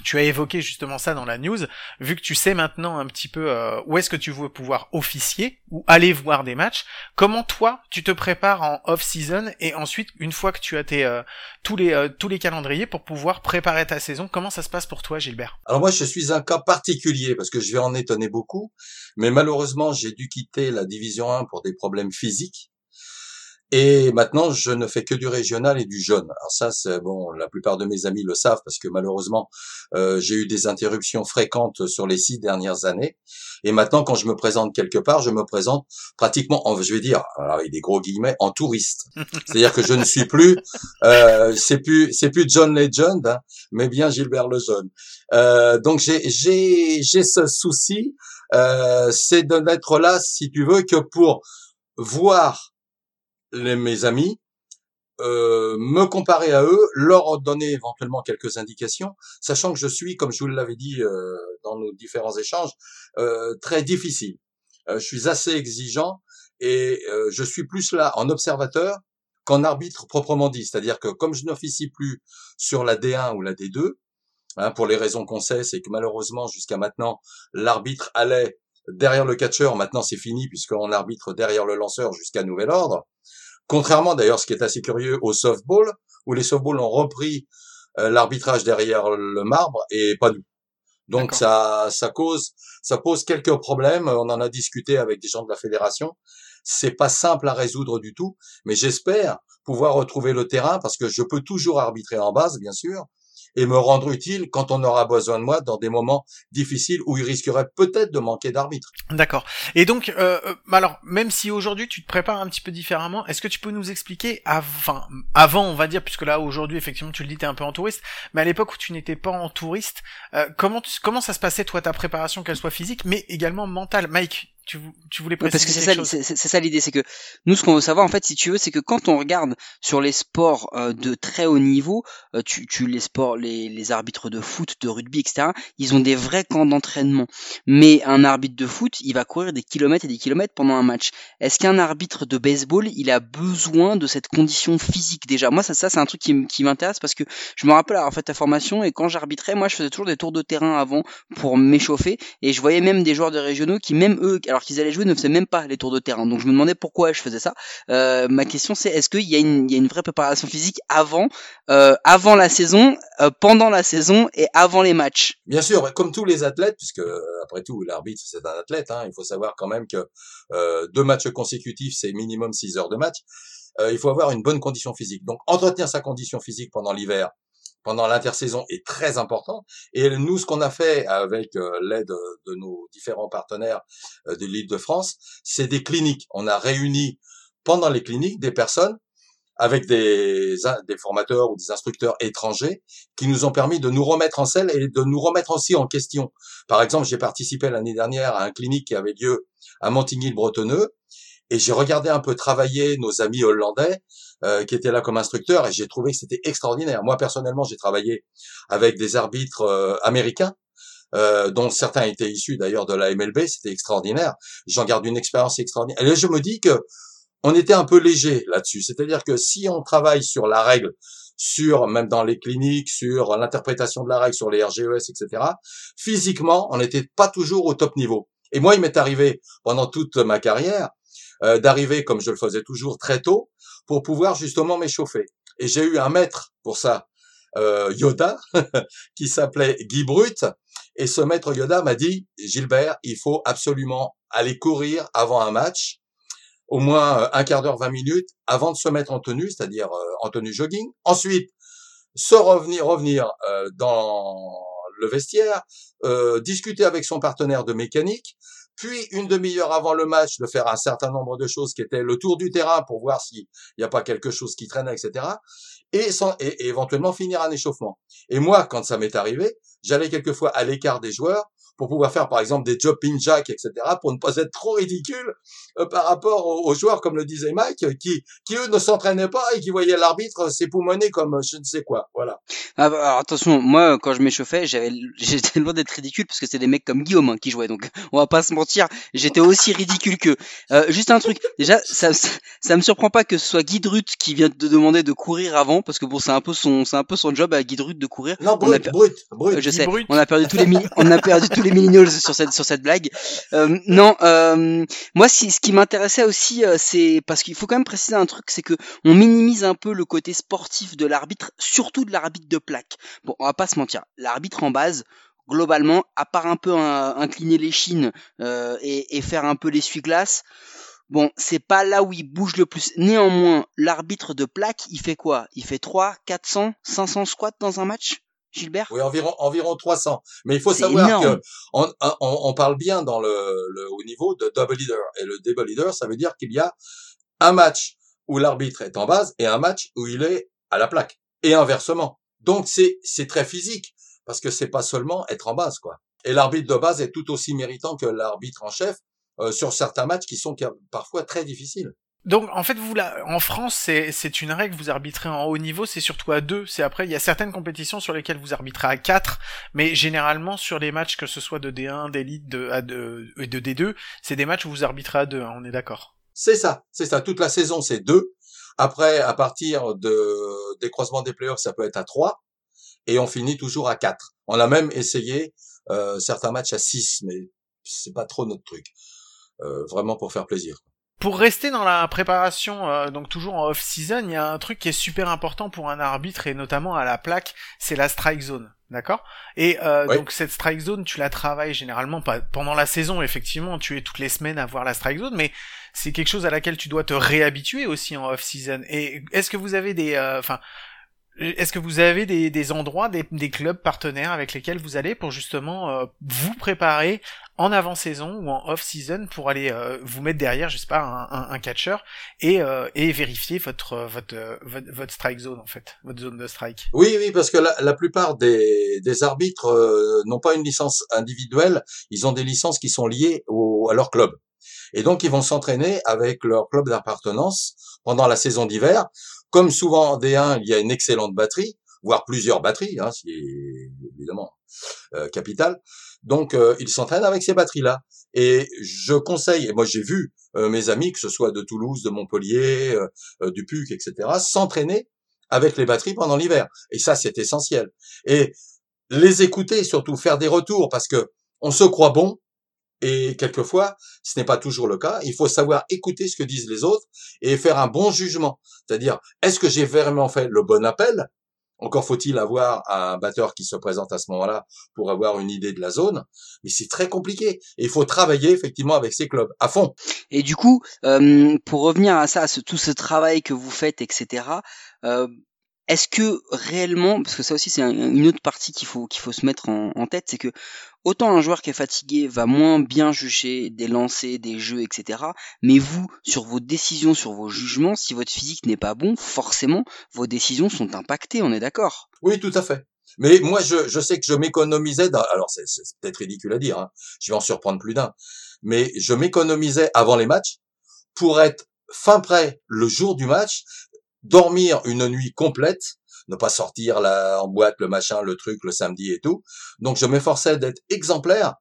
tu as évoqué justement ça dans la news, vu que tu sais maintenant un petit peu euh, où est-ce que tu veux pouvoir officier ou aller voir des matchs, comment toi tu te prépares en off-season et ensuite une fois que tu as tes euh, tous les euh, tous les calendriers pour pouvoir préparer ta saison, comment ça se passe pour toi Gilbert? Alors moi, je suis un cas particulier parce que je vais en étonner beaucoup, mais malheureusement, j'ai dû quitter la division 1 pour des problèmes physiques. Et maintenant, je ne fais que du régional et du jeune. Alors ça, c'est bon, la plupart de mes amis le savent parce que malheureusement, euh, j'ai eu des interruptions fréquentes sur les six dernières années. Et maintenant, quand je me présente quelque part, je me présente pratiquement, en, je vais dire, avec des gros guillemets, en touriste. C'est-à-dire que je ne suis plus, euh, c'est plus, c'est plus John Legend, hein, mais bien Gilbert Lejeune. Euh, donc j'ai, j'ai, j'ai ce souci, euh, c'est de n'être là, si tu veux, que pour voir les, mes amis, euh, me comparer à eux, leur donner éventuellement quelques indications, sachant que je suis, comme je vous l'avais dit euh, dans nos différents échanges, euh, très difficile. Euh, je suis assez exigeant et euh, je suis plus là en observateur qu'en arbitre proprement dit. C'est-à-dire que comme je n'officie plus sur la D1 ou la D2, hein, pour les raisons qu'on sait, c'est que malheureusement jusqu'à maintenant, l'arbitre allait derrière le catcheur. Maintenant, c'est fini puisqu'on arbitre derrière le lanceur jusqu'à nouvel ordre. Contrairement d'ailleurs, ce qui est assez curieux au softball, où les softballs ont repris euh, l'arbitrage derrière le marbre et pas nous. Donc ça, ça cause, ça pose quelques problèmes. On en a discuté avec des gens de la fédération. C'est pas simple à résoudre du tout, mais j'espère pouvoir retrouver le terrain parce que je peux toujours arbitrer en base, bien sûr, et me rendre utile quand on aura besoin de moi dans des moments difficiles où il risquerait peut-être de manquer d'arbitre. D'accord. Et donc, euh, euh, alors, même si aujourd'hui tu te prépares un petit peu différemment, est-ce que tu peux nous expliquer, av- enfin, avant, on va dire, puisque là aujourd'hui, effectivement, tu le dis, t'es un peu en touriste, mais à l'époque où tu n'étais pas en touriste, euh, comment comment ça se passait toi ta préparation, qu'elle soit physique, mais également mentale, Mike tu, tu voulais Ouais, préciser parce que c'est ça, c'est ça l'idée, c'est que nous, ce qu'on veut savoir, en fait, si tu veux, c'est que quand on regarde sur les sports euh, de très haut niveau, euh, tu, tu les sports, les, les arbitres de foot, de rugby, etc., ils ont des vrais camps d'entraînement. Mais un arbitre de foot, il va courir des kilomètres et des kilomètres pendant un match. Est-ce qu'un arbitre de baseball, il a besoin de cette condition physique déjà? Moi, ça, ça c'est un truc qui, m'intéresse parce que je me rappelle avoir fait ta formation et quand j'arbitrais, moi, je faisais toujours des tours de terrain avant pour m'échauffer et je voyais même des joueurs de régionaux qui, même eux, alors qu'ils allaient jouer, ne faisaient même pas les tours de terrain. Donc je me demandais pourquoi je faisais ça. Euh, ma question c'est est-ce qu'il y, a une- y a une vraie préparation physique avant, euh, avant la saison, euh, pendant la saison et avant les matchs? Bien sûr, comme tous les athlètes, puisque euh, après tout l'arbitre c'est un athlète, hein, il faut savoir quand même que euh, deux matchs consécutifs c'est minimum six heures de match. Euh, il faut avoir une bonne condition physique. Donc entretenir sa condition physique pendant l'hiver, pendant l'intersaison est très important. Et nous, ce qu'on a fait avec euh, l'aide de nos différents partenaires euh, de l'île de France, c'est des cliniques. On a réuni pendant les cliniques des personnes avec des formateurs ou des instructeurs étrangers qui nous ont permis de nous remettre en selle et de nous remettre aussi en question. Par exemple, j'ai participé l'année dernière à un clinique qui avait lieu à Montigny-le-Bretonneux et j'ai regardé un peu travailler nos amis hollandais euh, qui étaient là comme instructeurs et j'ai trouvé que c'était extraordinaire. Moi personnellement, j'ai travaillé avec des arbitres euh, américains. euh, dont certains étaient issus d'ailleurs de la MLB, c'était extraordinaire. J'en garde une expérience extraordinaire. Et là, je me dis que on était un peu léger là-dessus. C'est-à-dire que si on travaille sur la règle, sur même dans les cliniques, sur l'interprétation de la règle, sur les RGES, etc. Physiquement, on n'était pas toujours au top niveau. Et moi, il m'est arrivé pendant toute ma carrière euh, d'arriver, comme je le faisais toujours, très tôt, pour pouvoir justement m'échauffer. Et j'ai eu un maître pour ça, euh, Yoda qui s'appelait Guy Brut. Et ce maître Yoda m'a dit, Gilbert, il faut absolument aller courir avant un match, au moins euh, un quart d'heure, 20 minutes, avant de se mettre en tenue, c'est-à-dire euh, en tenue jogging. Ensuite, se revenir, revenir euh, dans le vestiaire, discuter avec son partenaire de mécanique, puis une demi-heure avant le match de faire un certain nombre de choses qui étaient le tour du terrain pour voir s'il n'y a pas quelque chose qui traîne, etc. Et, et, éventuellement finir un échauffement. Et moi, quand ça m'est arrivé, j'allais quelquefois à l'écart des joueurs pour pouvoir faire par exemple des jumping jacks, etc., pour ne pas être trop ridicule euh, par rapport aux, joueurs, comme le disait Mike, qui, qui eux ne s'entraînaient pas et qui voyaient l'arbitre s'époumoner comme je ne sais quoi. Voilà. Ah bah, alors, attention, moi quand je m'échauffais, j'avais, j'étais loin d'être ridicule parce que c'était des mecs comme Guillaume hein, qui jouaient, donc on va pas se mentir, j'étais aussi ridicule que. Euh, juste un truc, déjà, ça, ça, me surprend pas que ce soit Guy Drut qui vient de demander de courir avant, parce que bon, c'est un peu son, c'est un peu son job à Guy Drut de courir. Non, brut, brut, brut. Euh, je sais, on a perdu tous les, on a perdu tous les sur cette sur cette blague. Euh, non, euh, moi ce qui m'intéressait aussi, euh, c'est parce qu'il faut quand même préciser un truc, c'est que on minimise un peu le côté sportif de l'arbitre, surtout de l'arbitre de plaque. Bon, on va pas se mentir, l'arbitre en base, globalement, à part un peu incliner les chines et, et, faire un peu l'essuie-glace, bon, c'est pas là où il bouge le plus. Néanmoins, l'arbitre de plaque, il fait quoi? Il fait 3, 400, 500 squats dans un match? Gilbert? Oui, environ environ 300. Mais il faut savoir que on, on, parle bien dans le, le haut niveau de double leader et le double leader, ça veut dire qu'il y a un match où l'arbitre est en base et un match où il est à la plaque et inversement. Donc c'est c'est très physique parce que c'est pas seulement être en base quoi. Et l'arbitre de base est tout aussi méritant que l'arbitre en chef euh, sur certains matchs qui sont parfois très difficiles. Donc en fait vous en France c'est une règle vous arbitrez en haut niveau c'est surtout à deux. C'est après il y a certaines compétitions sur lesquelles vous arbitrez à quatre mais généralement sur les matchs que ce soit de D1 d'élite de de, de D2 c'est des matchs où vous arbitrez à deux hein, on est d'accord. C'est ça c'est ça. Toute la saison c'est deux. Après à partir de des croisements des playoffs ça peut être à trois. Et on finit toujours à quatre. On a même essayé euh, certains matchs à six mais c'est pas trop notre truc. Euh, vraiment pour faire plaisir pour rester dans la préparation, euh, donc toujours en off-season, il y a un truc qui est super important pour un arbitre et notamment à la plaque, c'est la strike zone, d'accord? Et euh, donc cette strike zone, tu la travailles généralement pas pendant la saison, effectivement, tu es toutes les semaines à voir la strike zone, mais c'est quelque chose à laquelle tu dois te réhabituer aussi en off-season. Et est-ce que vous avez des, euh, est-ce que vous avez des, des endroits, des, des, clubs partenaires avec lesquels vous allez pour justement euh, vous préparer en avant-saison ou en off-season pour aller euh, vous mettre derrière, je sais pas, un, un, catcher et, euh, et vérifier votre, votre, votre, strike zone en fait, votre zone de strike? Oui, oui, parce que la, la plupart des, des arbitres n'ont pas une licence individuelle, ils ont des licences qui sont liées au, à leur club. Et donc, ils vont s'entraîner avec leur club d'appartenance pendant la saison d'hiver comme souvent en D1, il y a une excellente batterie, voire plusieurs batteries, hein, évidemment euh, capital. Donc, euh, ils s'entraînent avec ces batteries-là. Et je conseille, et moi j'ai vu euh, mes amis, que ce soit de Toulouse, de Montpellier, euh, du PUC, etc., s'entraîner avec les batteries pendant l'hiver. Et ça, c'est essentiel. Et les écouter, surtout faire des retours, parce que on se croit bon, et quelquefois, ce n'est pas toujours le cas. Il faut savoir écouter ce que disent les autres et faire un bon jugement. C'est-à-dire, est-ce que j'ai vraiment fait le bon appel? Encore faut-il avoir un batteur qui se présente à ce moment-là pour avoir une idée de la zone. Mais c'est très compliqué. Et il faut travailler effectivement avec ces clubs à fond. Et du coup, euh, pour revenir à ça, à tout ce travail que vous faites, etc. est-ce que réellement, parce que ça aussi c'est une autre partie qu'il faut qu'il faut se mettre en, tête, c'est que autant un joueur qui est fatigué va moins bien juger des lancers, des jeux, etc. Mais vous, sur vos décisions, sur vos jugements, si votre physique n'est pas bon, forcément, vos décisions sont impactées, on est d'accord? Oui, tout à fait. Mais moi, je, je sais que je m'économisais, alors c'est peut-être ridicule à dire, hein. je vais en surprendre plus d'un, mais je m'économisais avant les matchs pour être fin prêt le jour du match, dormir une nuit complète ne pas sortir là en boîte le machin, le truc le samedi et tout. Donc je m'efforçais d'être exemplaire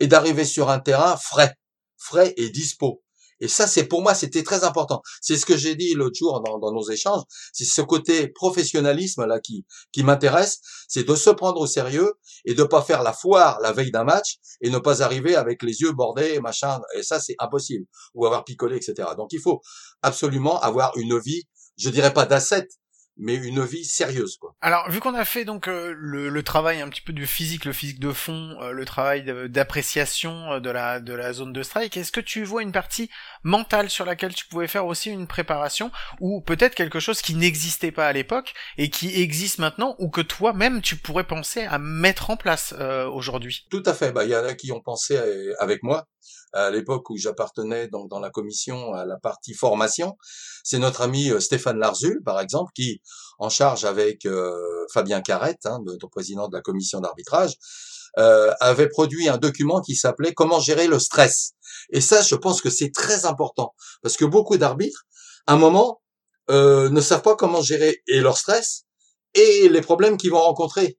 et d'arriver sur un terrain frais, frais et dispo. Et ça, c'est pour moi, c'était très important. C'est ce que j'ai dit l'autre jour dans, dans, nos échanges. C'est ce côté professionnalisme là qui qui m'intéresse, c'est de se prendre au sérieux et de pas faire la foire la veille d'un match et ne pas arriver avec les yeux bordés machin. Et ça, c'est impossible. Ou avoir picolé, etc. Donc il faut absolument avoir une vie, je dirais pas d'asset, mais une vie sérieuse quoi. Alors, vu qu'on a fait donc euh, le, le, travail un petit peu du physique, le physique de fond, euh, le travail d'appréciation euh, de la de la zone de strike, est-ce que tu vois une partie mentale sur laquelle tu pouvais faire aussi une préparation, ou peut-être quelque chose qui n'existait pas à l'époque et qui existe maintenant, ou que toi-même tu pourrais penser à mettre en place aujourd'hui? Tout à fait. Bah, il y en a qui ont pensé avec moi à l'époque où j'appartenais donc dans la commission à la partie formation. C'est notre ami euh, Stéphane Larzul, par exemple, qui, en charge avec euh, Fabien Carrette, hein, notre président de la commission d'arbitrage, euh, avait produit un document qui s'appelait Comment gérer le stress. Et ça, je pense que c'est très important parce que beaucoup d'arbitres, à un moment, euh, ne savent pas comment gérer et leur stress et les problèmes qu'ils vont rencontrer.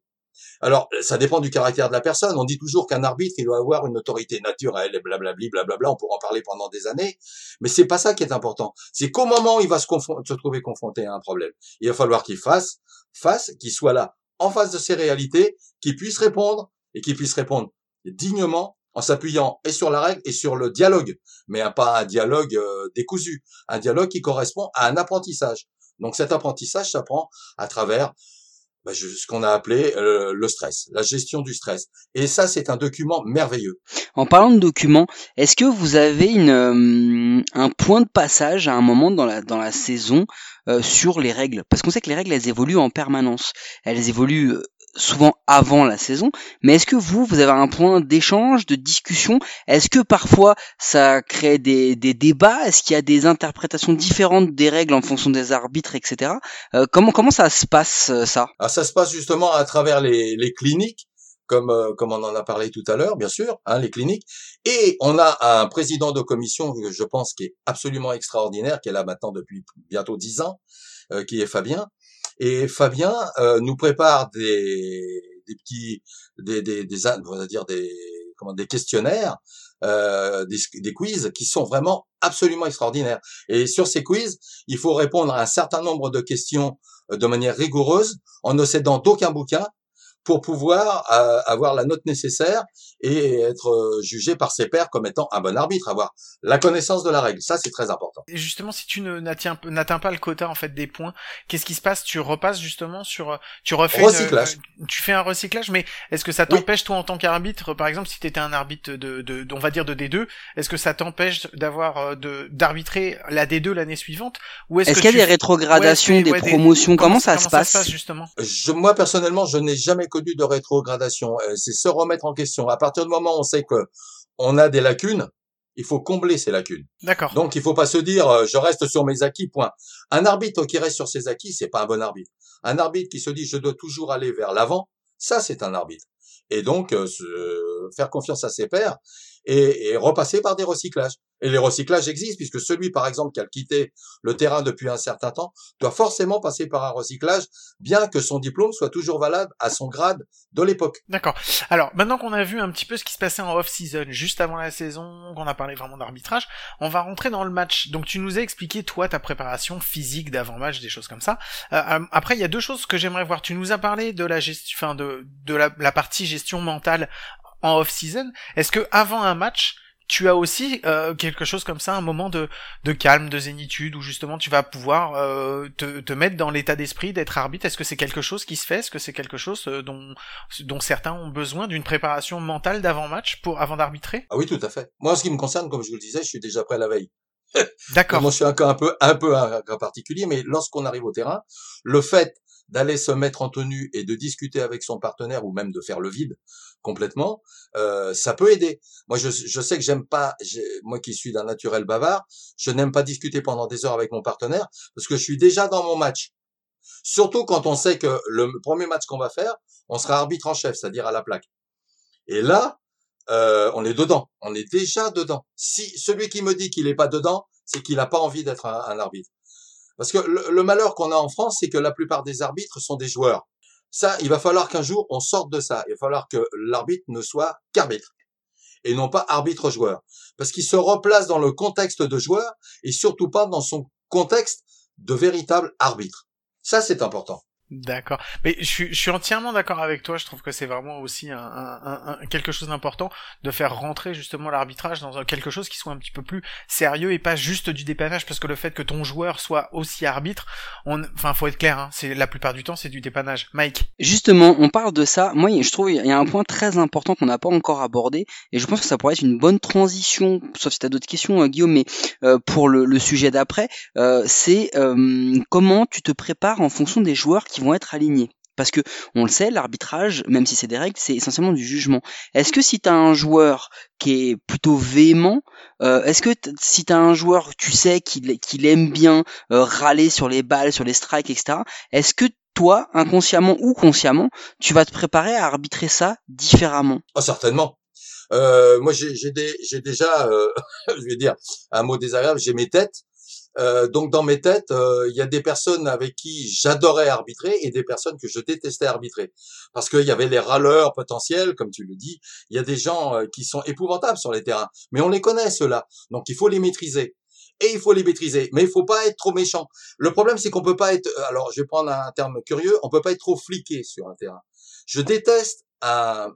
Alors, ça dépend du caractère de la personne. On dit toujours qu'un arbitre, il doit avoir une autorité naturelle, et blablabli, blablabla. On pourra en parler pendant des années. Mais c'est pas ça qui est important. C'est qu'au moment où il va se, se trouver confronté à un problème, il va falloir qu'il fasse face, qu'il soit là, en face de ses réalités, qu'il puisse répondre, et qu'il puisse répondre dignement, en s'appuyant et sur la règle et sur le dialogue, mais pas un dialogue euh, décousu, un dialogue qui correspond à un apprentissage. Donc cet apprentissage s'apprend à travers bah, ce qu'on a appelé euh, le stress, la gestion du stress. Et ça, c'est un document merveilleux. En parlant de documents, est-ce que vous avez une, euh, un point de passage à un moment dans la, dans la saison euh, sur les règles? Parce qu'on sait que les règles, elles évoluent en permanence. Elles évoluent souvent avant la saison, mais est-ce que vous, vous avez un point d'échange, de discussion? Est-ce que parfois ça crée des, des débats? Est-ce qu'il y a des interprétations différentes des règles en fonction des arbitres, etc. Euh, comment comment ça se passe euh, ça? Ah, Ça se passe justement à travers les, les cliniques, comme euh, comme on en a parlé tout à l'heure, bien sûr, hein, les cliniques. Et on a un président de commission, je pense, qui est absolument extraordinaire, qui est là maintenant depuis bientôt dix ans, qui est Fabien et Fabien euh, nous prépare des, des petits, des, des, des, on va dire des, comment, des questionnaires, euh, des, des quiz qui sont vraiment absolument extraordinaires. Et sur ces quiz, il faut répondre à un certain nombre de questions euh, de manière rigoureuse, en ne cédant d'aucun bouquin, pour pouvoir euh, avoir la note nécessaire et être euh, jugé par ses pairs comme étant un bon arbitre, avoir la connaissance de la règle. Ça, c'est très important. Et justement, si tu n'atteins pas le quota en fait des points, qu'est-ce qui se passe? Tu repasses justement sur, euh, tu refais recyclage. tu fais un recyclage, mais est-ce que ça t'empêche toi en tant qu'arbitre, par exemple, si tu étais un arbitre de, de, on va dire de D2, est-ce que ça t'empêche d'avoir de d'arbitrer la D2 l'année suivante? Ou est-ce qu'il y a des rétrogradations, des promotions? Comment, ça, se passe, justement? Je, Moi personnellement, je n'ai jamais de rétrogradation. Euh, c'est se remettre en question. À partir du moment où on sait que on a des lacunes, il faut combler ces lacunes. D'accord. Donc il faut pas se dire euh, je reste sur mes acquis. Point. Un arbitre qui reste sur ses acquis, c'est pas un bon arbitre. Un arbitre qui se dit je dois toujours aller vers l'avant, ça c'est un arbitre. Et donc euh, faire confiance à ses pairs et, et repasser par des recyclages. Et les recyclages existent puisque celui, par exemple, qui a quitté le terrain depuis un certain temps, doit forcément passer par un recyclage, bien que son diplôme soit toujours valable à son grade de l'époque. D'accord. Alors, maintenant qu'on a vu un petit peu ce qui se passait en off-season, juste avant la saison, qu'on a parlé vraiment d'arbitrage, on va rentrer dans le match. Donc, tu nous as expliqué, toi, ta préparation physique d'avant-match, des choses comme ça. Euh, euh, après, il y a deux choses que j'aimerais voir. Tu nous as parlé de la gestion, enfin, de, de la, la partie gestion mentale en off-season. Est-ce que avant un match, tu as aussi euh, quelque chose comme ça, un moment de, de calme, de zénitude, où justement tu vas pouvoir euh, te, te mettre dans l'état d'esprit d'être arbitre? Est-ce que c'est quelque chose qui se fait? Est-ce que c'est quelque chose euh, dont, dont certains ont besoin d'une préparation mentale d'avant-match pour avant d'arbitrer? Ah oui, tout à fait. Moi, en ce qui me concerne, comme je vous le disais, je suis déjà prêt la veille. D'accord. Moi, je suis encore un peu, un peu un cas particulier, mais lorsqu'on arrive au terrain, le fait d'aller se mettre en tenue et de discuter avec son partenaire ou même de faire le vide complètement, euh, ça peut aider. Moi, je, je sais que j'aime pas, moi qui suis d'un naturel bavard, je n'aime pas discuter pendant des heures avec mon partenaire parce que je suis déjà dans mon match. Surtout quand on sait que le premier match qu'on va faire, on sera arbitre en chef, c'est-à-dire à la plaque. Et là, euh, on est dedans, on est déjà dedans. Si celui qui me dit qu'il n'est pas dedans, c'est qu'il n'a pas envie d'être un arbitre. Parce que le, malheur qu'on a en France, c'est que la plupart des arbitres sont des joueurs. Ça, il va falloir qu'un jour on sorte de ça. Il va falloir que l'arbitre ne soit qu'arbitre et non pas arbitre-joueur. Parce qu'il se replace dans le contexte de joueur et surtout pas dans son contexte de véritable arbitre. Ça, c'est important. D'accord. Mais je suis, je suis entièrement d'accord avec toi. Je trouve que c'est vraiment aussi un, un, un- quelque chose d'important de faire rentrer justement l'arbitrage dans quelque chose qui soit un petit peu plus sérieux et pas juste du dépannage. Parce que le fait que ton joueur soit aussi arbitre, on, enfin, faut être clair. Hein, c'est la plupart du temps, c'est du dépannage. Mike. Justement, on parle de ça. Moi, je trouve il y a un point très important qu'on n'a pas encore abordé, et je pense que ça pourrait être une bonne transition, sauf si tu as d'autres questions, euh, Guillaume, mais euh, pour le, le sujet d'après, euh, c'est euh, comment tu te prépares en fonction des joueurs qui vont être alignés. Parce que on le sait, l'arbitrage, même si c'est des règles, c'est essentiellement du jugement. Est-ce que si tu as un joueur qui est plutôt véhément, euh, est-ce que si tu as un joueur, tu sais qu'il qu'il aime bien euh, râler sur les balles, sur les strikes, etc., est-ce que toi, inconsciemment ou consciemment, tu vas te préparer à arbitrer ça différemment? Ah, certainement. Euh, moi, j'ai déjà, euh, je vais dire un mot désagréable, j'ai mes têtes. Euh, donc dans mes têtes, euh, il y a des personnes avec qui j'adorais arbitrer et des personnes que je détestais arbitrer, parce qu'il y avait les râleurs potentiels, comme tu le dis. Il y a des gens euh, qui sont épouvantables sur les terrains, mais on les connaît ceux-là, donc il faut les maîtriser. Et il faut les maîtriser, mais il faut pas être trop méchant. Le problème, c'est qu'on peut pas être. Alors, je vais prendre un terme curieux. On peut pas être trop fliqué sur un terrain. Je déteste un,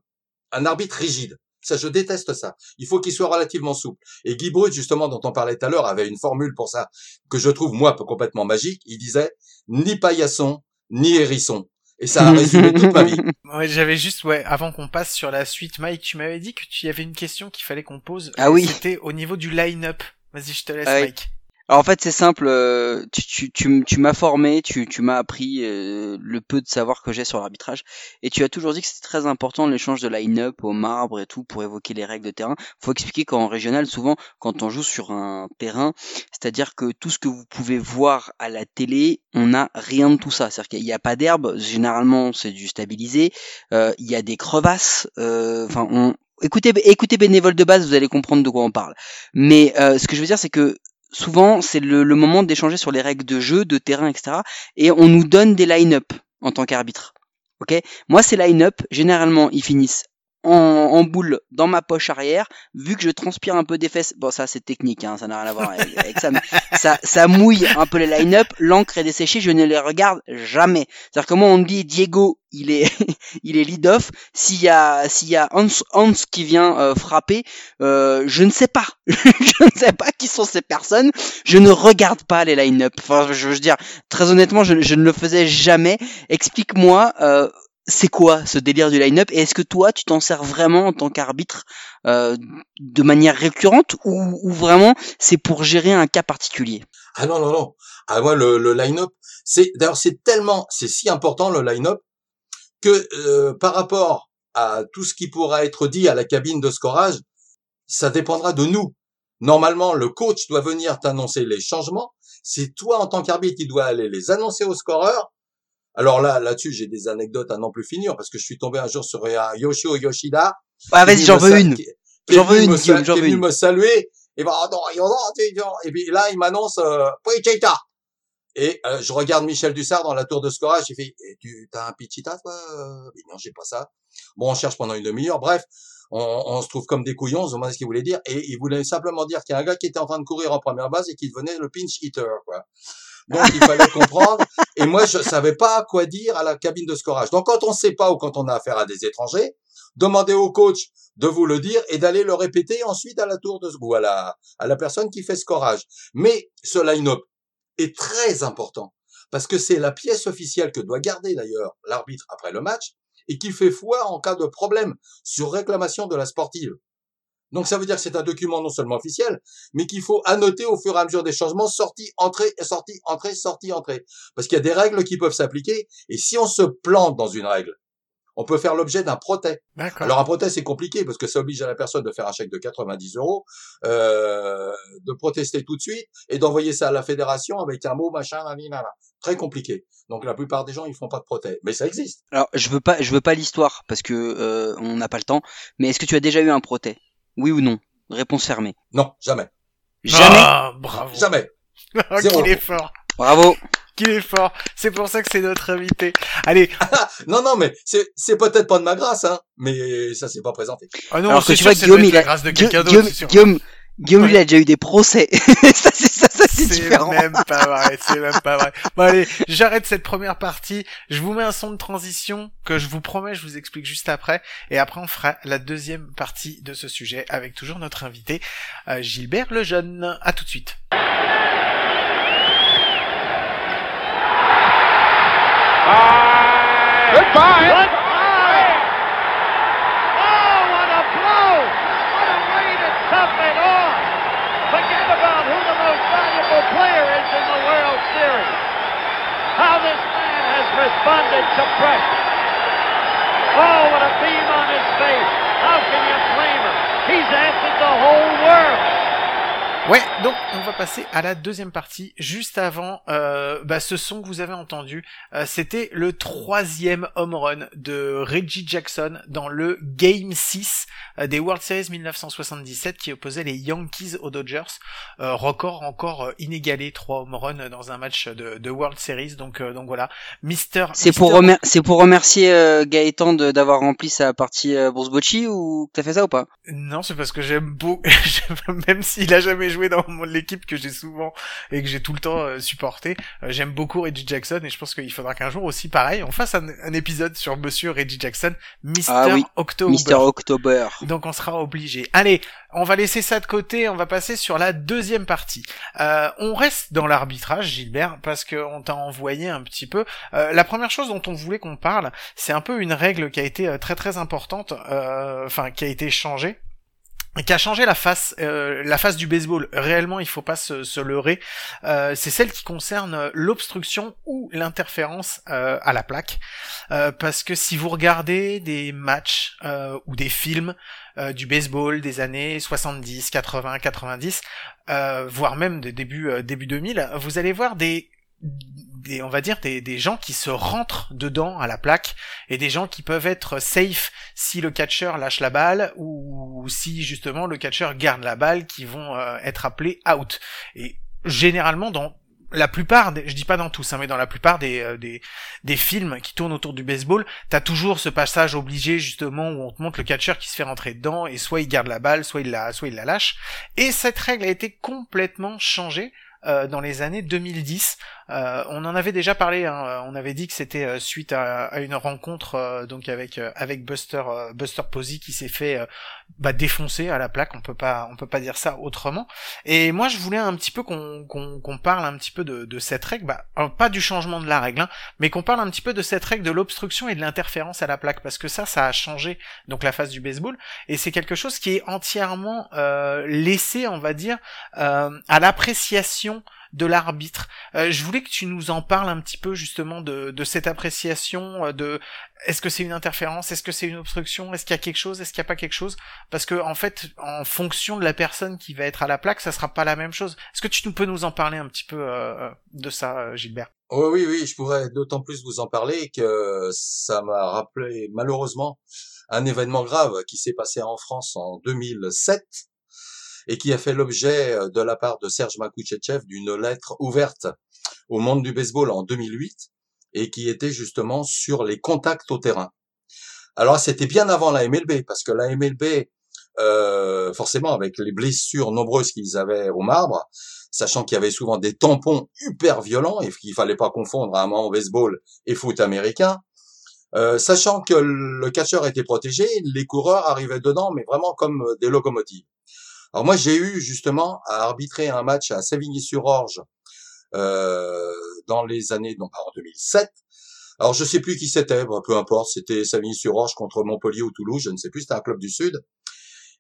un arbitre rigide. Ça, je déteste ça. Il faut qu'il soit relativement souple. Et Guy Brut, justement, dont on parlait tout à l'heure, avait une formule pour ça que je trouve, moi, complètement magique. Il disait, ni paillasson, ni hérisson. Et ça a résumé toute ma vie. Ouais, j'avais juste, ouais, avant qu'on passe sur la suite, Mike, tu m'avais dit que tu y avait une question qu'il fallait qu'on pose. Ah oui. C'était au niveau du line-up. Vas-y, je te laisse, Ah oui. Mike. Alors en fait c'est simple, euh, tu, tu, tu, tu m'as formé, tu, tu m'as appris euh, le peu de savoir que j'ai sur l'arbitrage, et tu as toujours dit que c'était très important l'échange de line-up au marbre et tout pour évoquer les règles de terrain. Faut expliquer qu'en régional, souvent quand on joue sur un terrain, c'est-à-dire que tout ce que vous pouvez voir à la télé, on n'a rien de tout ça. C'est-à-dire qu'il n'y a pas d'herbe, généralement c'est du stabilisé, euh, il y a des crevasses, euh, enfin on... Écoutez, écoutez bénévole de base, vous allez comprendre de quoi on parle. Mais euh, ce que je veux dire, c'est que souvent c'est le, moment d'échanger sur les règles de jeu, de terrain, etc. Et on nous donne des line-up en tant qu'arbitre. Ok? Moi, ces line-up, généralement, ils finissent en, en boule dans ma poche arrière, vu que je transpire un peu des fesses. Bon, ça c'est technique, hein, ça n'a rien à voir avec, avec ça, mais ça, ça mouille un peu les line-up. L'encre est desséchée, je ne les regarde jamais. C'est-à-dire que moi, on me dit Diego, il est, il est lead-off. S'il y a, s'il y a Hans, Hans qui vient euh, frapper, euh, je ne sais pas. je ne sais pas qui sont ces personnes. Je ne regarde pas les line-up. Enfin, je veux dire, très honnêtement, je, je ne le faisais jamais. Explique-moi, euh, c'est quoi ce délire du line-up Et est-ce que toi, tu t'en sers vraiment en tant qu'arbitre euh, de manière récurrente ou, ou vraiment c'est pour gérer un cas particulier? Ah non, non, non. Ah moi, le, le line-up, c'est d'ailleurs c'est tellement, c'est si important le line-up que euh, par rapport à tout ce qui pourra être dit à la cabine de scorage, ça dépendra de nous. Normalement, le coach doit venir t'annoncer les changements. C'est toi en tant qu'arbitre qui dois aller les annoncer au scoreur. Alors là, là-dessus, j'ai des anecdotes à non plus finir parce que je suis tombé un jour sur un Yoshio Yoshida. Est vas-y, j'en veux une. J'en veux une, me Guillaume, j'en qui est veux venu une. me saluer. Et ben, tu- et puis là, il m'annonce, euh, Pichita. Et euh, je regarde Michel Dussard dans la tour de scorage. Il fait, Eh, tu as un Pichita, toi? Euh Mais Non, j'ai pas ça. Bon, on cherche pendant une demi-heure. Bref, on, on se trouve comme des couillons. On se demande ce qu'il voulait dire. Et il voulait simplement dire qu'il y a un gars qui était en train de courir en première base et qui devenait le pinch hitter, quoi. Donc il fallait comprendre. Et moi, je savais pas quoi dire à la cabine de scorage. Donc quand on sait pas ou quand on a affaire à des étrangers, demandez au coach de vous le dire et d'aller le répéter ensuite à la tour de ou à à la personne qui fait scorage. Mais ce line-up est très important parce que c'est la pièce officielle que doit garder d'ailleurs l'arbitre après le match et qui fait foi en cas de problème sur réclamation de la sportive. Donc ça veut dire que c'est un document non seulement officiel, mais qu'il faut annoter au fur et à mesure des changements, sortie, entrée, sortie, entrée, sortie, entrée. Parce qu'il y a des règles qui peuvent s'appliquer, et si on se plante dans une règle, on peut faire l'objet d'un protêt. D'accord. Alors un protest c'est compliqué parce que ça oblige à la personne de faire un chèque de 90 euros, euh, de protester tout de suite et d'envoyer ça à la fédération avec un mot machin, naninana. Très compliqué. Donc la plupart des gens ils font pas de protest, mais ça existe. Alors je veux pas, je veux pas l'histoire parce que euh, on n'a pas le temps. Mais est-ce que tu as déjà eu un proté Oui ou non? Réponse fermée. Non, jamais, Jamais? Ah, bravo. jamais. Oh, Zéro. qu'il est fort. Bravo. Qu'il est fort. C'est pour ça que c'est notre invité. Allez. Non, non, mais c'est c'est peut-être pas de ma grâce, hein, mais ça s'est pas présenté. Ah non, Alors que c'est tu sûr vois que Guillaume, il la a grâce de Guillaume, quelqu'un d'autre, Guillaume, c'est sûr. Guillaume, il a déjà eu des procès. ça, c'est ça, ça, c'est C'est différent. même pas vrai, c'est même pas vrai. Bon allez, j'arrête cette première partie, je vous mets un son de transition que je vous promets, je vous explique juste après, et après on fera la deuxième partie de ce sujet avec toujours notre invité euh, Gilbert Lejeune. À tout de suite. Goodbye. Goodbye. Oh, what a blow. What a way to top it off. Forget about who the most valuable player is in the World Series. How this man has responded to pressure. Oh, what a beam on his face. How can you blame him? He's answered the whole world. Ouais, donc on va passer à la deuxième partie. Juste avant, euh, bah, ce son que vous avez entendu, euh, c'était le troisième home run de Reggie Jackson dans le Game 6 euh, des World Series 1977 qui opposait les Yankees aux Dodgers. Euh, record encore euh, inégalé, trois home runs dans un match de, de World Series. Donc, euh, donc voilà, Mister. C'est pour, remer- c'est pour remercier euh, Gaëtan d'avoir rempli sa partie euh, Bourse Bocci ou t'as fait ça ou pas? Non, c'est parce que j'aime beaucoup, même s'il a jamais joué dans mon- l'équipe que j'ai souvent et que j'ai tout le temps euh, supporté, euh, j'aime beaucoup Reggie Jackson et je pense qu'il faudra qu'un jour aussi, pareil, on fasse un, un épisode sur Monsieur Reggie Jackson, Mister Ah oui, October. Mister October. Donc on sera obligé. Allez, on va laisser ça de côté, on va passer sur la deuxième partie. Euh, on reste dans l'arbitrage, Gilbert, parce qu'on t'a envoyé un petit peu. Euh, la première chose dont on voulait qu'on parle, c'est un peu une règle qui a été très très importante, euh, enfin qui a été changée qui a changé la face, euh, la face du baseball. Réellement, il faut pas se, se leurrer. Euh, c'est celle qui concerne euh, l'obstruction ou l'interférence euh, à la plaque. Euh, parce que si vous regardez des matchs euh, ou des films du baseball des années 70, 80, 90, euh, voire même des débuts début 2000, vous allez voir des des, on va dire des, des gens qui se rentrent dedans à la plaque et des gens qui peuvent être safe si le catcheur lâche la balle ou si justement le catcheur garde la balle qui vont euh, être appelés out et généralement dans la plupart, je dis pas dans tous, hein, mais dans la plupart des, euh, des, des films qui tournent autour du baseball, t'as toujours ce passage obligé justement où on te montre le catcheur qui se fait rentrer dedans et soit il garde la balle, soit il la, soit il la lâche. Et cette règle a été complètement changée euh, dans les années 2010. Euh, on en avait déjà parlé. hein, on avait dit que c'était euh, suite à, à une rencontre euh, donc avec euh, avec Buster euh, Buster Posey qui s'est fait euh, bah, défoncer à la plaque. On peut pas on peut pas dire ça autrement. Et moi, je voulais un petit peu qu'on qu'on parle un petit peu de, de cette règle, bah, alors, pas du changement de la règle, hein, mais qu'on parle un petit peu de cette règle de l'obstruction et de l'interférence à la plaque, parce que ça, ça a changé donc la phase du baseball, et c'est quelque chose qui est entièrement euh, laissé, on va dire, euh, à l'appréciation de l'arbitre. Euh, je voulais que tu nous en parles un petit peu justement de, de cette appréciation, euh, de est-ce que c'est une interférence, est-ce que c'est une obstruction, est-ce qu'il y a quelque chose, est-ce qu'il n'y a pas quelque chose, parce que en fait, en fonction de la personne qui va être à la plaque, ça sera pas la même chose. Est-ce que tu nous peux nous en parler un petit peu euh, de ça, euh, Gilbert? Oui, oui, oui, je pourrais d'autant plus vous en parler que ça m'a rappelé malheureusement un événement grave qui s'est passé en France en 2007 et qui a fait l'objet euh, de la part de Serge Makouchechev d'une lettre ouverte au monde du baseball en 2008 et qui était justement sur les contacts au terrain. Alors c'était bien avant la MLB parce que la MLB, euh, forcément avec les blessures nombreuses qu'ils avaient au marbre, sachant qu'il y avait souvent des tampons hyper violents et qu'il fallait pas confondre un moment baseball et foot américain, euh, sachant que le catcheur était protégé, les coureurs arrivaient dedans, mais vraiment comme des locomotives. Alors moi, j'ai eu justement à arbitrer un match à Savigny-sur-Orge euh, dans les années, non pas en 2007. Alors je sais plus qui c'était, peu importe, c'était Savigny-sur-Orge contre Montpellier ou Toulouse, je ne sais plus, c'était un club du Sud.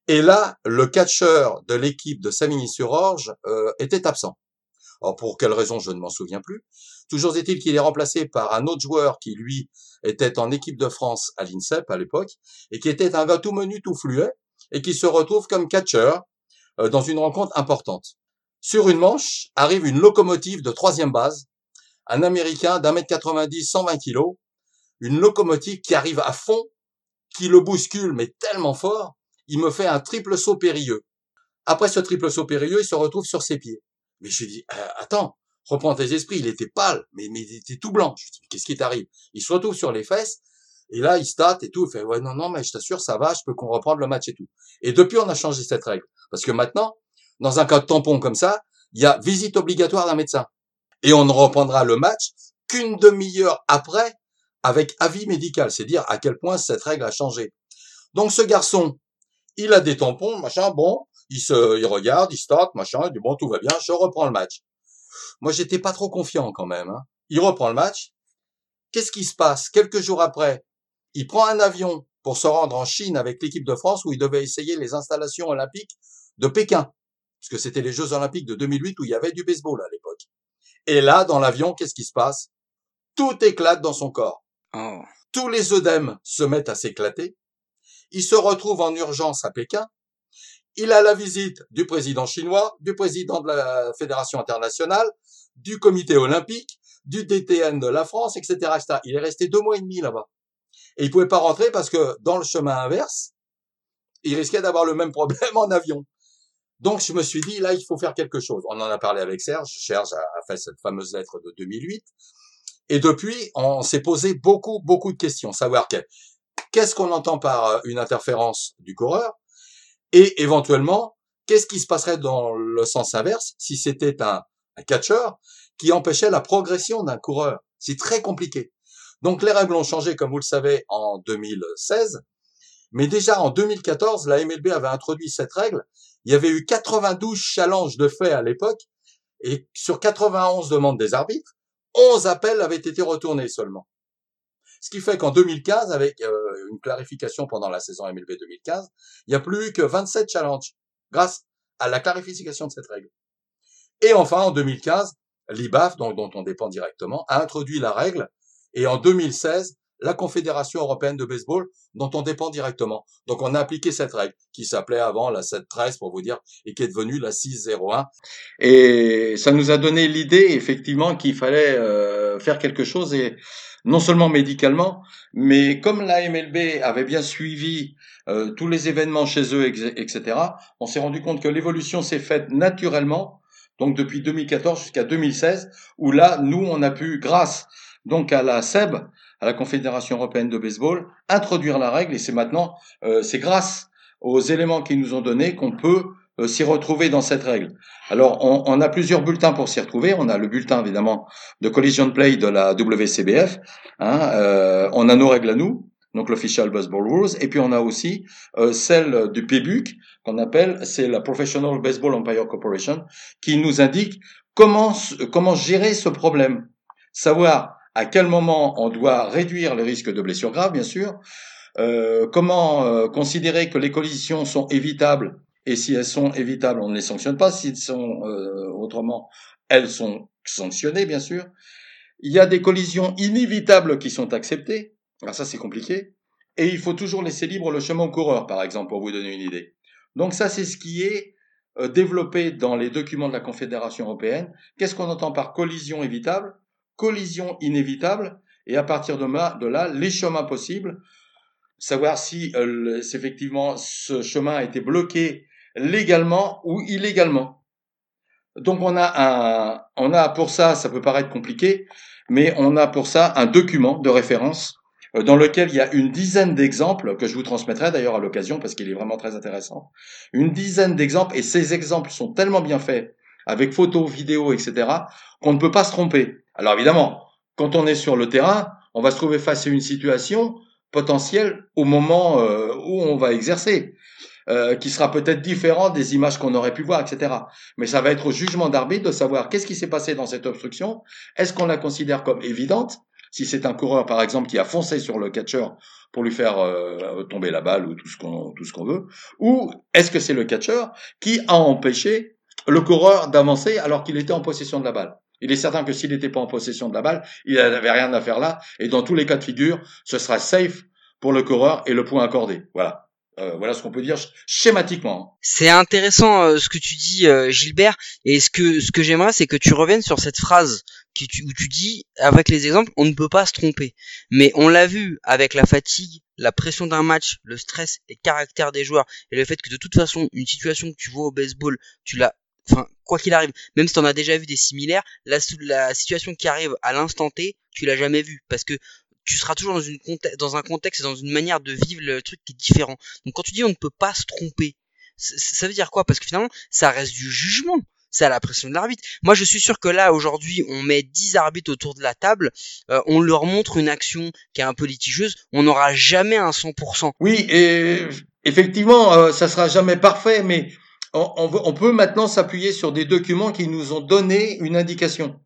Et là, le catcheur de l'équipe de Savigny-sur-Orge euh, était absent. Alors pour quelle raison, je ne m'en souviens plus. Toujours est-il qu'il est remplacé par un autre joueur qui, lui, était en équipe de France à l'INSEP à l'époque, et qui était un gars tout menu, tout fluet, et qui se retrouve comme catcheur dans une rencontre importante. Sur une manche arrive une locomotive de troisième base, un Américain d'un mètre 90, 120 kilos, une locomotive qui arrive à fond, qui le bouscule, mais tellement fort, il me fait un triple saut périlleux. Après ce triple saut périlleux, il se retrouve sur ses pieds. Mais je lui dis, euh, attends, reprends tes esprits, il était pâle, mais, mais il était tout blanc. Je lui dis, qu'est-ce qui t'arrive? Il se retrouve sur les fesses, et là, il se et tout. Il fait, ouais, non, non, mais je t'assure, ça va, je peux qu'on reprenne le match et tout. Et depuis, on a changé cette règle. Parce que maintenant, dans un cas de tampon comme ça, il y a visite obligatoire d'un médecin. Et on ne reprendra le match qu'une demi-heure après avec avis médical. C'est dire à quel point cette règle a changé. Donc ce garçon, il a des tampons, machin, bon, il se, il regarde, il start, machin, il dit bon, tout va bien, je reprends le match. Moi, j'étais pas trop confiant quand même. Hein. Il reprend le match. Qu'est-ce qui se passe? Quelques jours après, il prend un avion pour se rendre en Chine avec l'équipe de France où il devait essayer les installations olympiques de Pékin. Parce que c'était les Jeux olympiques de 2008 où il y avait du baseball à l'époque. Et là, dans l'avion, qu'est-ce qui se passe? Tout éclate dans son corps. Oh. Tous les œdèmes se mettent à s'éclater. Il se retrouve en urgence à Pékin. Il a la visite du président chinois, du président de la Fédération internationale, du comité olympique, du DTN de la France, etc., etc. Il est resté deux mois et demi là-bas. Et il pouvait pas rentrer parce que dans le chemin inverse, il risquait d'avoir le même problème en avion. Donc je me suis dit, là, il faut faire quelque chose. On en a parlé avec Serge. Serge a fait cette fameuse lettre de 2008. Et depuis, on s'est posé beaucoup, beaucoup de questions. Savoir qu'est-ce qu'on entend par euh, une interférence du coureur? Et éventuellement, qu'est-ce qui se passerait dans le sens inverse si c'était un, un catcheur qui empêchait la progression d'un coureur? C'est très compliqué. Donc les règles ont changé, comme vous le savez, en 2016. Mais déjà en 2014, la MLB avait introduit cette règle. Il y avait eu 92 challenges de fait à l'époque. Et sur 91 demandes des arbitres, 11 appels avaient été retournés seulement. Ce qui fait qu'en 2015, avec euh, une clarification pendant la saison MLB 2015, il n'y a plus que 27 challenges grâce à la clarification de cette règle. Et enfin, en 2015, l'IBAF, dont, dont on dépend directement, a introduit la règle. Et en 2016, la Confédération européenne de baseball, dont on dépend directement. Donc on a appliqué cette règle, qui s'appelait avant la 7-13 pour vous dire, et qui est devenue la 6-01. Et ça nous a donné l'idée, effectivement, qu'il fallait euh, faire quelque chose, et non seulement médicalement, mais comme la MLB avait bien suivi euh, tous les événements chez eux, etc., on s'est rendu compte que l'évolution s'est faite naturellement, donc depuis 2014 jusqu'à 2016, où là, nous, on a pu, grâce donc à la SEB, à la Confédération européenne de baseball, introduire la règle, et c'est maintenant, euh, c'est grâce aux éléments qu'ils nous ont donnés qu'on peut euh, s'y retrouver dans cette règle. Alors, on, on a plusieurs bulletins pour s'y retrouver. On a le bulletin, évidemment, de collision play de la WCBF. Hein, euh, on a nos règles à nous, donc l'Official Baseball Rules, et puis on a aussi euh, celle du PBUC, qu'on appelle, c'est la Professional Baseball Umpire Corporation, qui nous indique comment, comment gérer ce problème. Savoir à quel moment on doit réduire le risque de blessure grave, bien sûr, euh, comment euh, considérer que les collisions sont évitables et si elles sont évitables, on ne les sanctionne pas. S'ils sont euh, autrement, elles sont sanctionnées, bien sûr. Il y a des collisions inévitables qui sont acceptées. Alors ça, c'est compliqué. Et il faut toujours laisser libre le chemin au coureur, par exemple, pour vous donner une idée. Donc ça, c'est ce qui est euh, développé dans les documents de la Confédération européenne. Qu'est-ce qu'on entend par collision évitable? Collision inévitable. Et à partir de là, les chemins possibles savoir si euh, effectivement ce chemin a été bloqué légalement ou illégalement. Donc on a un, on a pour ça, ça peut paraître compliqué, mais on a pour ça un document de référence euh, dans lequel il y a une dizaine d'exemples que je vous transmettrai d'ailleurs à l'occasion parce qu'il est vraiment très intéressant. Une dizaine d'exemples et ces exemples sont tellement bien faits avec photos, vidéos, etc. qu'on ne peut pas se tromper. Alors évidemment, quand on est sur le terrain, on va se trouver face à une situation potentielle au moment euh, où on va exercer. Euh, qui sera peut-être différent des images qu'on aurait pu voir, etc. Mais ça va être au jugement d'arbitre de savoir qu'est-ce qui s'est passé dans cette obstruction. Est-ce qu'on la considère comme évidente? Si c'est un coureur, par exemple, qui a foncé sur le catcheur pour lui faire euh, tomber la balle ou tout ce qu'on tout ce qu'on veut, ou est-ce que c'est le catcheur qui a empêché le coureur d'avancer alors qu'il était en possession de la balle? Il est certain que s'il n'était pas en possession de la balle, il n'avait rien à faire là. Et dans tous les cas de figure, ce sera safe pour le coureur et le point accordé. Voilà. Euh, voilà ce qu'on peut dire schématiquement. C'est intéressant euh, ce que tu dis, euh, Gilbert. Et ce que ce que j'aimerais, c'est que tu reviennes sur cette phrase qui, tu, où tu dis, avec les exemples, on ne peut pas se tromper. Mais on l'a vu avec la fatigue, la pression d'un match, le stress et le caractère des joueurs, et le fait que de toute façon, une situation que tu vois au baseball, tu l'as enfin quoi qu'il arrive, même si t'en as déjà vu des similaires, la, la situation qui arrive à l'instant T, tu l'as jamais vue parce que tu seras toujours dans, une dans un contexte dans une manière de vivre le truc qui est différent. Donc quand tu dis on ne peut pas se tromper, ça veut dire quoi? Parce que finalement, ça reste du jugement. C'est à la pression de l'arbitre. Moi, je suis sûr que là, aujourd'hui, on met 10 arbitres autour de la table, euh, on leur montre une action qui est un peu litigieuse, on n'aura jamais un 100%. Oui, et effectivement, euh, ça sera jamais parfait, mais on, on peut maintenant s'appuyer sur des documents qui nous ont donné une indication.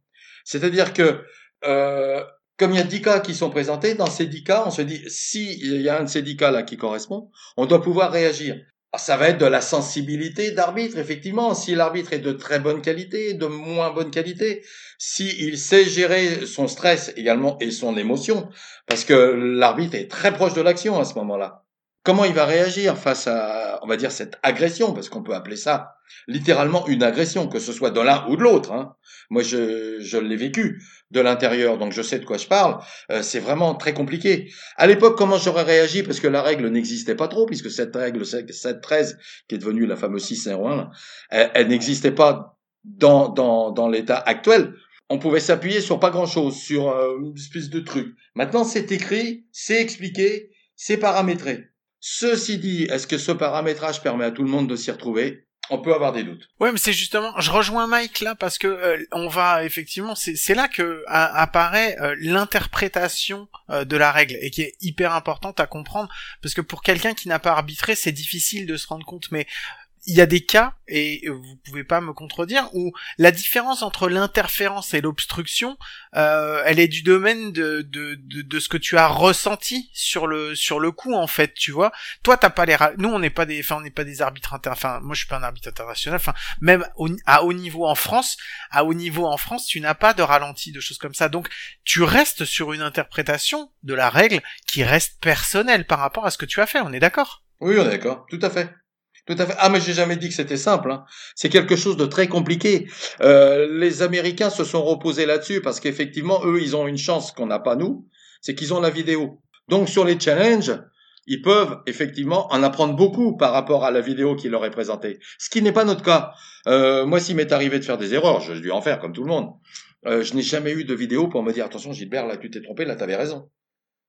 C'est-à-dire que, euh, comme il y a 10 cas qui sont présentés, dans ces 10 cas, on se dit, si il y a un de ces 10 cas-là qui correspond, on doit pouvoir réagir. Ça va être de la sensibilité d'arbitre, effectivement. Si l'arbitre est de très bonne qualité, de moins bonne qualité, si il sait gérer son stress également et son émotion, parce que l'arbitre est très proche de l'action à ce moment-là. Comment il va réagir face à, on va dire, cette agression, parce qu'on peut appeler ça littéralement une agression, que ce soit de l'un ou de l'autre. Hein. Moi, je, je l'ai vécu de l'intérieur, donc je sais de quoi je parle. Euh, c'est vraiment très compliqué. À l'époque, comment j'aurais réagi? Parce que la règle n'existait pas trop, puisque cette règle 713, qui est devenue la fameuse 601, là, elle, elle n'existait pas dans, dans, dans l'état actuel. On pouvait s'appuyer sur pas grand-chose, sur euh, une espèce de truc. Maintenant, c'est écrit, c'est expliqué, c'est paramétré. Ceci dit, est-ce que ce paramétrage permet à tout le monde de s'y retrouver? On peut avoir des doutes. Ouais, mais c'est justement, je rejoins Mike là parce que euh, on va effectivement, c'est là que apparaît euh, l'interprétation euh, de la règle et qui est hyper importante à comprendre parce que pour quelqu'un qui n'a pas arbitré, c'est difficile de se rendre compte, mais il y a des cas, et vous pouvez pas me contredire, où la différence entre l'interférence et l'obstruction, euh, elle est du domaine de, de, de, de ce que tu as ressenti sur le sur le coup en fait, tu vois. Toi t'as pas les, nous on n'est pas des, enfin on n'est pas des arbitres inter, enfin moi je suis pas un arbitre international, enfin même au- à haut niveau en France, à haut niveau en France tu n'as pas de ralenti de choses comme ça, donc tu restes sur une interprétation de la règle qui reste personnelle par rapport à ce que tu as fait, on est d'accord? Oui, on est d'accord, tout à fait. Tout à fait. Ah, mais j'ai jamais dit que c'était simple. Hein. C'est quelque chose de très compliqué. Euh, les Américains se sont reposés là-dessus parce qu'effectivement, eux, ils ont une chance qu'on n'a pas nous, c'est qu'ils ont la vidéo. Donc sur les challenges, ils peuvent effectivement en apprendre beaucoup par rapport à la vidéo qui leur est présentée. Ce qui n'est pas notre cas. Euh, moi, s'il m'est arrivé de faire des erreurs, je dû en faire comme tout le monde. Euh, je n'ai jamais eu de vidéo pour me dire attention Gilbert, là tu t'es trompé, là tu avais raison.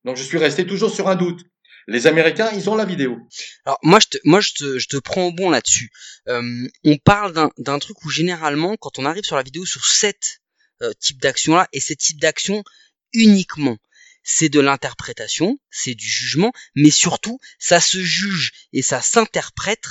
Donc je suis resté toujours sur un doute. Les Américains, ils ont la vidéo. Alors moi je te, moi je te, je te prends au bon là-dessus. Euh, on parle d'un, truc où généralement quand on arrive sur la vidéo sur cet euh, type d'action là et ce type d'action uniquement, c'est de l'interprétation, c'est du jugement, mais surtout ça se juge et ça s'interprète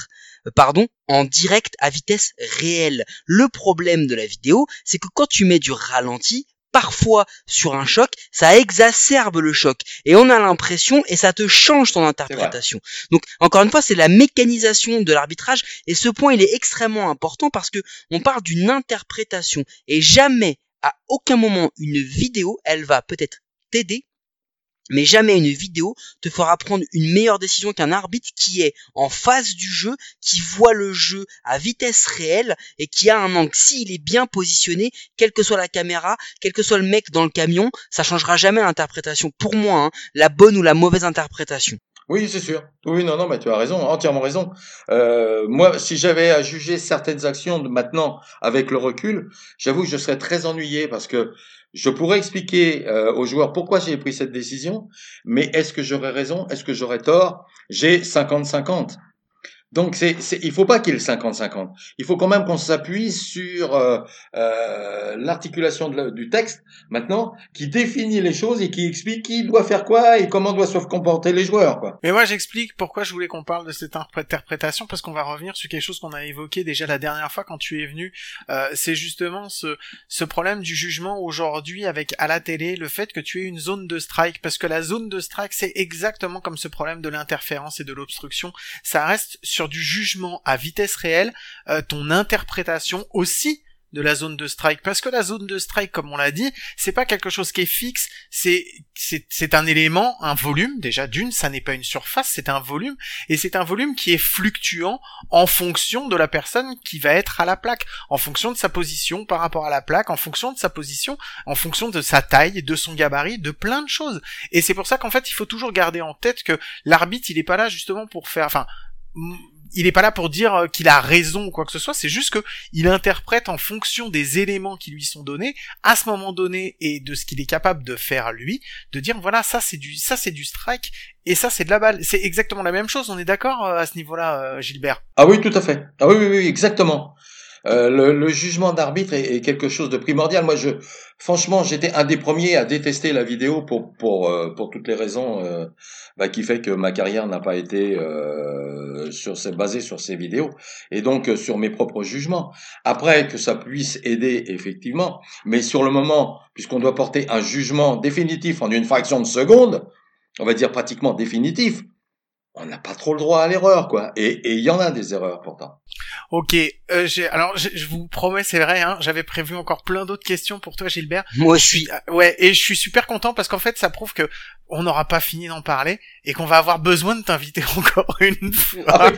euh, pardon, en direct à vitesse réelle. Le problème de la vidéo, c'est que quand tu mets du ralenti, parfois sur un choc, ça exacerbe le choc et on a l'impression et ça te change ton interprétation. Donc encore une fois, c'est la mécanisation de l'arbitrage et ce point il est extrêmement important parce que on parle d'une interprétation et jamais à aucun moment une vidéo, elle va peut-être t'aider mais jamais une vidéo te fera prendre une meilleure décision qu'un arbitre qui est en face du jeu, qui voit le jeu à vitesse réelle et qui a un angle. S'il est bien positionné, quelle que soit la caméra, quel que soit le mec dans le camion, ça changera jamais l'interprétation. Pour moi, hein, la bonne ou la mauvaise interprétation. Oui, c'est sûr. Oui, non, non, mais tu as raison, entièrement raison. Euh, moi, si j'avais à juger certaines actions de maintenant avec le recul, j'avoue que je serais très ennuyé parce que je pourrais expliquer euh, aux joueurs pourquoi j'ai pris cette décision, mais est-ce que j'aurais raison Est-ce que j'aurais tort? J'ai 50-50. Donc, c'est, c'est, il faut pas qu'il y ait le 50-50. Il faut quand même qu'on s'appuie sur euh, euh, l'articulation du texte, maintenant, qui définit les choses et qui explique qui doit faire quoi et comment doivent se comporter les joueurs. Quoi. Mais moi, j'explique pourquoi je voulais qu'on parle de cette interprétation, parce qu'on va revenir sur quelque chose qu'on a évoqué déjà la dernière fois quand tu es venu. Euh, c'est justement ce, ce problème du jugement aujourd'hui avec à la télé, le fait que tu aies une zone de strike, parce que la zone de strike, c'est exactement comme ce problème de l'interférence et de l'obstruction. Ça reste sur du jugement à vitesse réelle, euh, ton interprétation aussi de la zone de strike. Parce que la zone de strike comme on l'a dit c'est pas quelque chose qui est fixe c'est c'est c'est un élément un volume. Déjà d'une ça n'est pas une surface c'est un volume. Et c'est un volume qui est fluctuant en fonction de la personne qui va être à la plaque en fonction de sa position par rapport à la plaque en fonction de sa position en fonction de sa taille de son gabarit de plein de choses. Et c'est pour ça qu'en fait il faut toujours garder en tête que l'arbitre il est pas là justement pour faire enfin il est pas là pour dire euh, qu'il a raison ou quoi que ce soit, c'est juste que il interprète en fonction des éléments qui lui sont donnés à ce moment donné et de ce qu'il est capable de faire lui, de dire voilà ça c'est du ça c'est du strike et ça c'est de la balle. C'est exactement la même chose. On est d'accord euh, à ce niveau-là, euh, Gilbert? Ah oui, tout à fait. Ah oui, oui, oui, exactement. Euh, le, le jugement d'arbitre est, est quelque chose de primordial. Moi, je, franchement, j'étais un des premiers à détester la vidéo pour pour euh, pour toutes les raisons euh, bah, qui fait que ma carrière n'a pas été euh, sur basée sur ces vidéos et donc euh, sur mes propres jugements. Après que ça puisse aider effectivement, mais sur le moment, puisqu'on doit porter un jugement définitif en une fraction de seconde, on va dire pratiquement définitif, on n'a pas trop le droit à l'erreur, quoi. Et et il y en a des erreurs pourtant. Ok, euh, j'ai alors je je vous promets c'est vrai, hein, j'avais prévu encore plein d'autres questions pour toi Gilbert. Moi Je aussi. suis ouais et je suis super content parce qu'en fait ça prouve que on n'aura pas fini d'en parler et qu'on va avoir besoin de t'inviter encore une fois.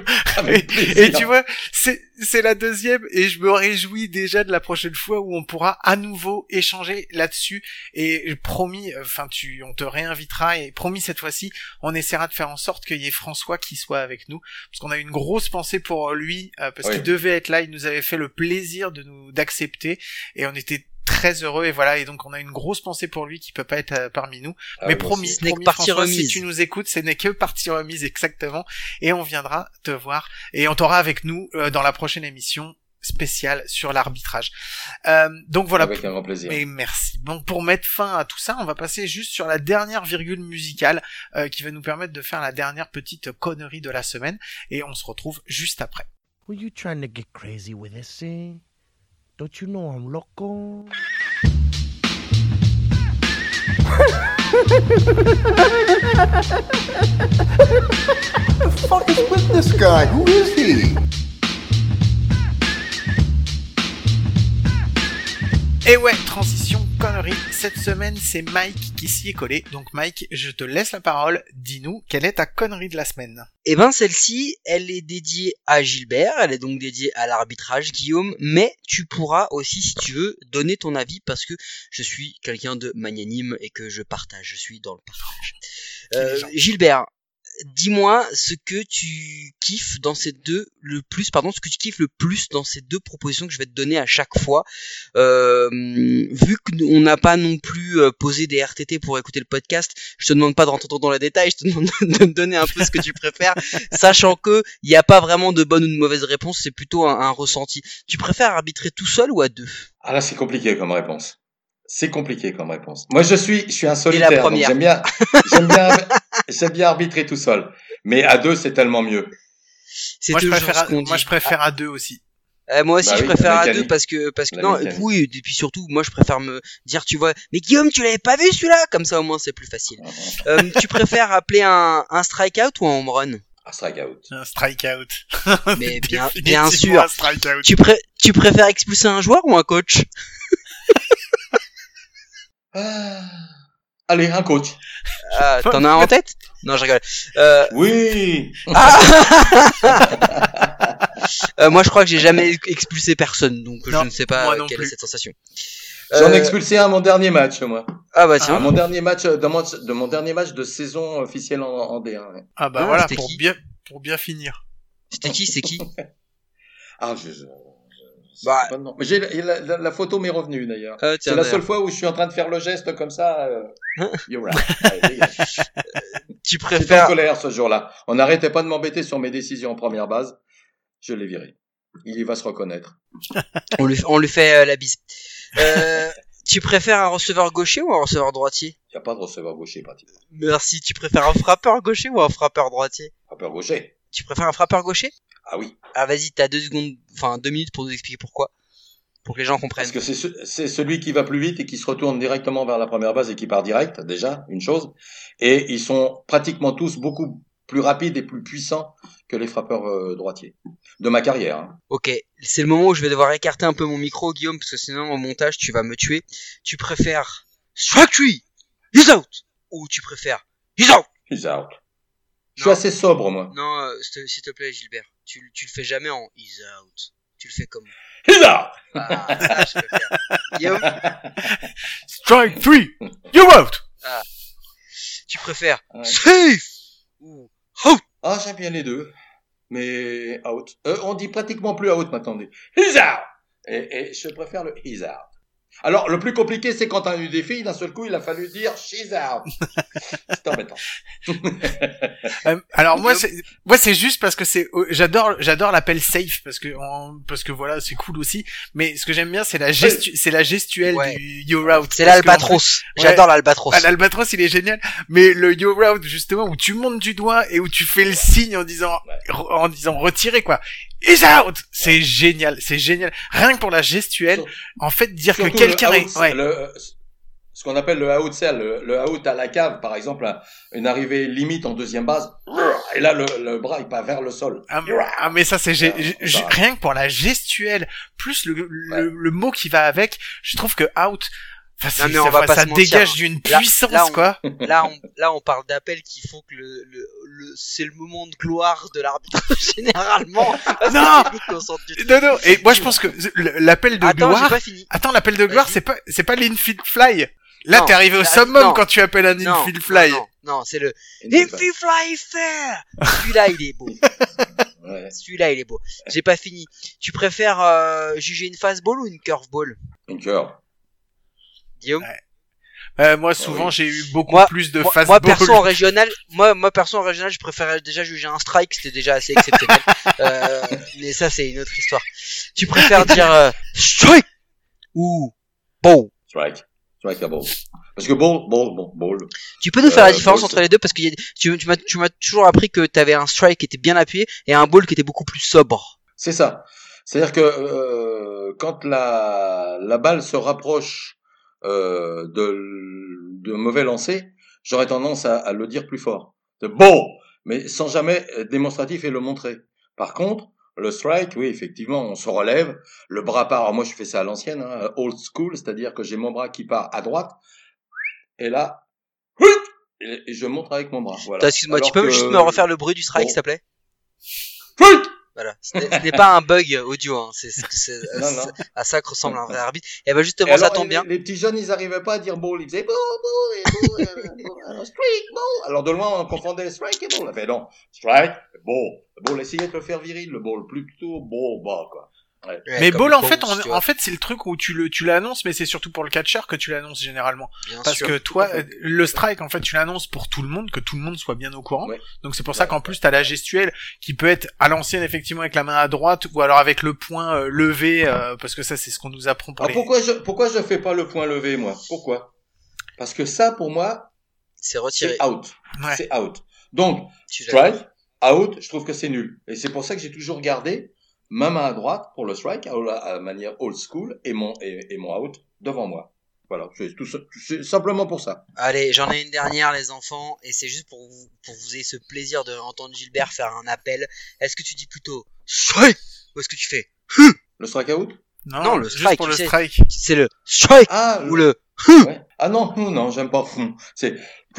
Et, plaisir. et tu vois, c'est c'est la deuxième et je me réjouis déjà de la prochaine fois où on pourra à nouveau échanger là-dessus. Et promis, enfin tu, on te réinvitera et promis cette fois-ci, on essaiera de faire en sorte qu'il y ait François qui soit avec nous. Parce qu'on a une grosse pensée pour lui euh, parce Oui. qu'il devait être là, il nous avait fait le plaisir de nous d'accepter. Et on était très heureux et voilà et donc on a une grosse pensée pour lui qui peut pas être euh, parmi nous Ah, mais promis. Ce promis, partie François, si tu nous écoutes, ce n'est que partie remise exactement, et on viendra te voir, et on t'aura avec nous euh, dans la prochaine émission spéciale sur l'arbitrage. Euh, donc voilà. Avec un grand plaisir. Et merci. Donc pour mettre fin à tout ça, on va passer juste sur la dernière virgule musicale euh, qui va nous permettre de faire la dernière petite connerie de la semaine, et on se retrouve juste après. Were you trying to get crazy with this thing? Don't you know I'm loco? the fuck is with this guy? Who is he? Et ouais, transition connerie. Cette semaine, c'est Mike qui s'y est collé. Donc Mike, je te laisse la parole. Dis-nous quelle est ta connerie de la semaine? Eh ben celle-ci, elle est dédiée à Gilbert, elle est donc dédiée à l'arbitrage, Guillaume, mais tu pourras aussi, si tu veux, donner ton avis parce que je suis quelqu'un de magnanime et que je partage, je suis dans le partage. Euh. Gilbert, dis-moi ce que tu kiffes dans ces deux, le plus, pardon, ce que tu kiffes le plus dans ces deux propositions que je vais te donner à chaque fois. Euh, vu qu'on n'a pas non plus euh, posé des RTT pour écouter le podcast, je te demande pas de rentrer dans les détails, je te demande de me donner un peu ce que tu préfères, sachant que il n'y a pas vraiment de bonne ou de mauvaise réponse, c'est plutôt un, un ressenti. Tu préfères arbitrer tout seul ou à deux? Ah là, c'est compliqué comme réponse. C'est compliqué comme réponse. Moi, je suis, je suis un solitaire. J'aime bien, j'aime bien, j'aime bien arbitrer tout seul. Mais à deux, c'est tellement mieux. C'est Moi je, préfère ce à, qu'on moi dit. je préfère à deux aussi. Euh, moi aussi, Bah je oui, préfère à deux parce que parce que La non, mécanique. oui, et puis surtout, moi je préfère me dire, tu vois, mais Guillaume, tu l'avais pas vu celui-là, comme ça au moins c'est plus facile. Euh, tu préfères appeler un un strikeout ou un home run? Un strikeout. Un strikeout. Mais bien, sûr. Un strikeout. Tu pré tu préfères expulser un joueur ou un coach? Ah. Allez, un coach. Ah, T'en as un en tête? Non, je rigole. Euh, Oui. euh, moi, je crois que j'ai jamais expulsé personne, donc Non, je ne sais pas euh, quelle plus. est cette sensation. J'en ai Euh, expulsé un à mon dernier match, moi. Ah bah tiens. mon dernier match, euh, mon, de mon dernier match de saison officielle en, en D1. ouais. Ah bah Ah, voilà, c'était pour qui? bien, pour bien finir. C'était qui? C'est qui? Ah, je Bah. Mais j'ai la, la, la photo m'est revenue d'ailleurs. Ah, C'est la seule fois où je suis en train de faire le geste comme ça. Euh... You're right. Allez, dégage. Tu J'étais en préfères colère ce jour-là. On n'arrêtait pas de m'embêter sur mes décisions en première base. Je l'ai viré. Il y va se reconnaître. on lui, on lui fait euh, la bise. Euh, tu préfères un receveur gaucher ou un receveur droitier? Il n'y a pas de receveur gaucher pratiquement. Merci. Tu préfères un frappeur gaucher ou un frappeur droitier? Frappeur gaucher. Tu préfères un frappeur gaucher? Ah oui. Ah vas-y, t'as deux secondes, enfin deux minutes pour nous expliquer pourquoi, pour que les gens comprennent. Parce que c'est ce- c'est celui qui va plus vite et qui se retourne directement vers la première base et qui part direct, déjà, une chose. Et ils sont pratiquement tous beaucoup plus rapides et plus puissants que les frappeurs euh, droitiers. De ma carrière. hein. Ok, c'est le moment où je vais devoir écarter un peu mon micro, Guillaume, parce que sinon au montage tu vas me tuer. Tu préfères strike three, he's out, ou tu préfères he's out? He's out. Je suis assez sobre, moi. Non, euh, s'il te plaît, Gilbert, tu, tu le fais jamais en he's out. Tu le fais comme. He's out! Ah, ça, je préfère. Guillaume, Strike 3 You out tu préfères Ouais. safe ou out? Ah, j'aime bien les deux. mais out. Euh, on dit pratiquement plus out maintenant. On dit he's out. Et, et je préfère le he's out. Alors, le plus compliqué, c'est quand on a eu des filles, d'un seul coup, il a fallu dire she's out. c'est embêtant. Euh, alors moi c'est moi c'est juste parce que c'est euh, j'adore j'adore l'appel safe parce que parce que voilà c'est cool aussi mais ce que j'aime bien c'est la gestu c'est la gestuelle Ouais. du you're out C'est l'albatros. Ouais. J'adore l'albatros. Ah, l'albatros il est génial mais le you're out justement où tu montes du doigt et où tu fais le signe en disant en disant retirer quoi is out c'est génial c'est génial rien que pour la gestuelle Sur- en fait dire que quelqu'un est out, ouais. le- ce qu'on appelle le out sell, le, le out à la cave, par exemple, un- une arrivée limite en deuxième base, et là le, le bras il part vers le sol. Ah, mais- ah, mais ça c'est gé- Ah, rien que pour la gestuelle plus le, le, le mot qui va avec je trouve que out enfin, c'est- mais on ça, va pas ça se mentir, dégage hein. d'une puissance là, on- quoi Là, on, là, on parle d'appels qui font que le, le, le c'est le moment de gloire de l'arbitre généralement. Non du- non non et moi je pense que l'appel de Attends, j'ai gloire pas fini. attends l'appel de gloire c'est pas c'est pas l'infield fly là Non, t'es arrivé au summum non. quand tu appelles un Non, infield fly non, non, c'est le you fly fair. Celui-là, il est beau. Ouais. Celui-là, il est beau. J'ai pas fini. Tu préfères euh, juger une fastball ou une curveball, Une cœur. Guillaume Euh, moi souvent oui. j'ai eu beaucoup Moi- plus de fastball moi, perso en régional, moi, moi perso en régional, je préférais déjà juger un strike, c'était déjà assez exceptionnel. euh, mais ça, c'est une autre histoire. Tu préfères dire euh, strike ou ball Strike. Strike à ball. Parce que ball, ball, ball, ball. Tu peux nous faire la différence ball, entre les deux parce que y a- tu, tu m'as tu m'as toujours appris que tu avais un strike qui était bien appuyé et un ball qui était beaucoup plus sobre. C'est ça. C'est-à-dire que euh, quand la, la balle se rapproche euh, de, mauvais lancer, j'aurais tendance à, à le dire plus fort. De bon, mais sans jamais être démonstratif et le montrer. Par contre, le strike, oui, effectivement, on se relève, le bras part. Alors moi, je fais ça à l'ancienne, hein, old school, c'est-à-dire que j'ai mon bras qui part à droite, et là, et, et je montre avec mon bras. Voilà. Excuse-moi, tu peux que- juste me refaire le bruit du strike, Bon. s'il te plaît? Voilà. Ce n'est pas un bug audio, hein. c'est à ça que ressemble un vrai arbitre. Et ben justement, Et ça alors, tombe les, bien. Les petits jeunes, ils arrivaient pas à dire ball, ils disaient ball, ball, et ball, strike, ball. Alors de loin, on confondait strike et ball. Fait non, strike, ball. Ball, essayez de le faire viril, le ball, plutôt ball, ball, quoi. Ouais. Mais ball en fait on- en fait c'est le truc où tu le tu l'annonces mais c'est surtout pour le catcher que tu l'annonces généralement bien parce sûr. que toi euh, le strike en fait tu l'annonces pour tout le monde que tout le monde soit bien au courant Ouais. donc c'est pour ça qu'en plus t'as la gestuelle qui peut être à l'ancienne effectivement avec la main à droite ou alors avec le poing euh, levé euh, parce que ça c'est ce qu'on nous apprend pour Alors les... pourquoi je, pourquoi je fais pas le point levé, moi? Pourquoi? Parce que ça, pour moi, C'est retiré. c'est out. Ouais. C'est out. Donc, strike, out, je trouve que c'est nul. Et c'est pour ça que j'ai toujours gardé ma main à droite pour le strike, à manière old school, et mon, et, et mon out devant moi. Voilà, c'est tout c'est simplement pour ça. Allez, j'en ai une dernière, les enfants, et c'est juste pour vous, pour vous ayez ce plaisir de entendre Gilbert faire un appel. Est-ce que tu dis plutôt strike ou est-ce que tu fais Le strike out? Non, non, le juste strike, pour tu le sais. strike C'est le strike Ah, ou le ouais. Ah non, non, non, j'aime pas. C'est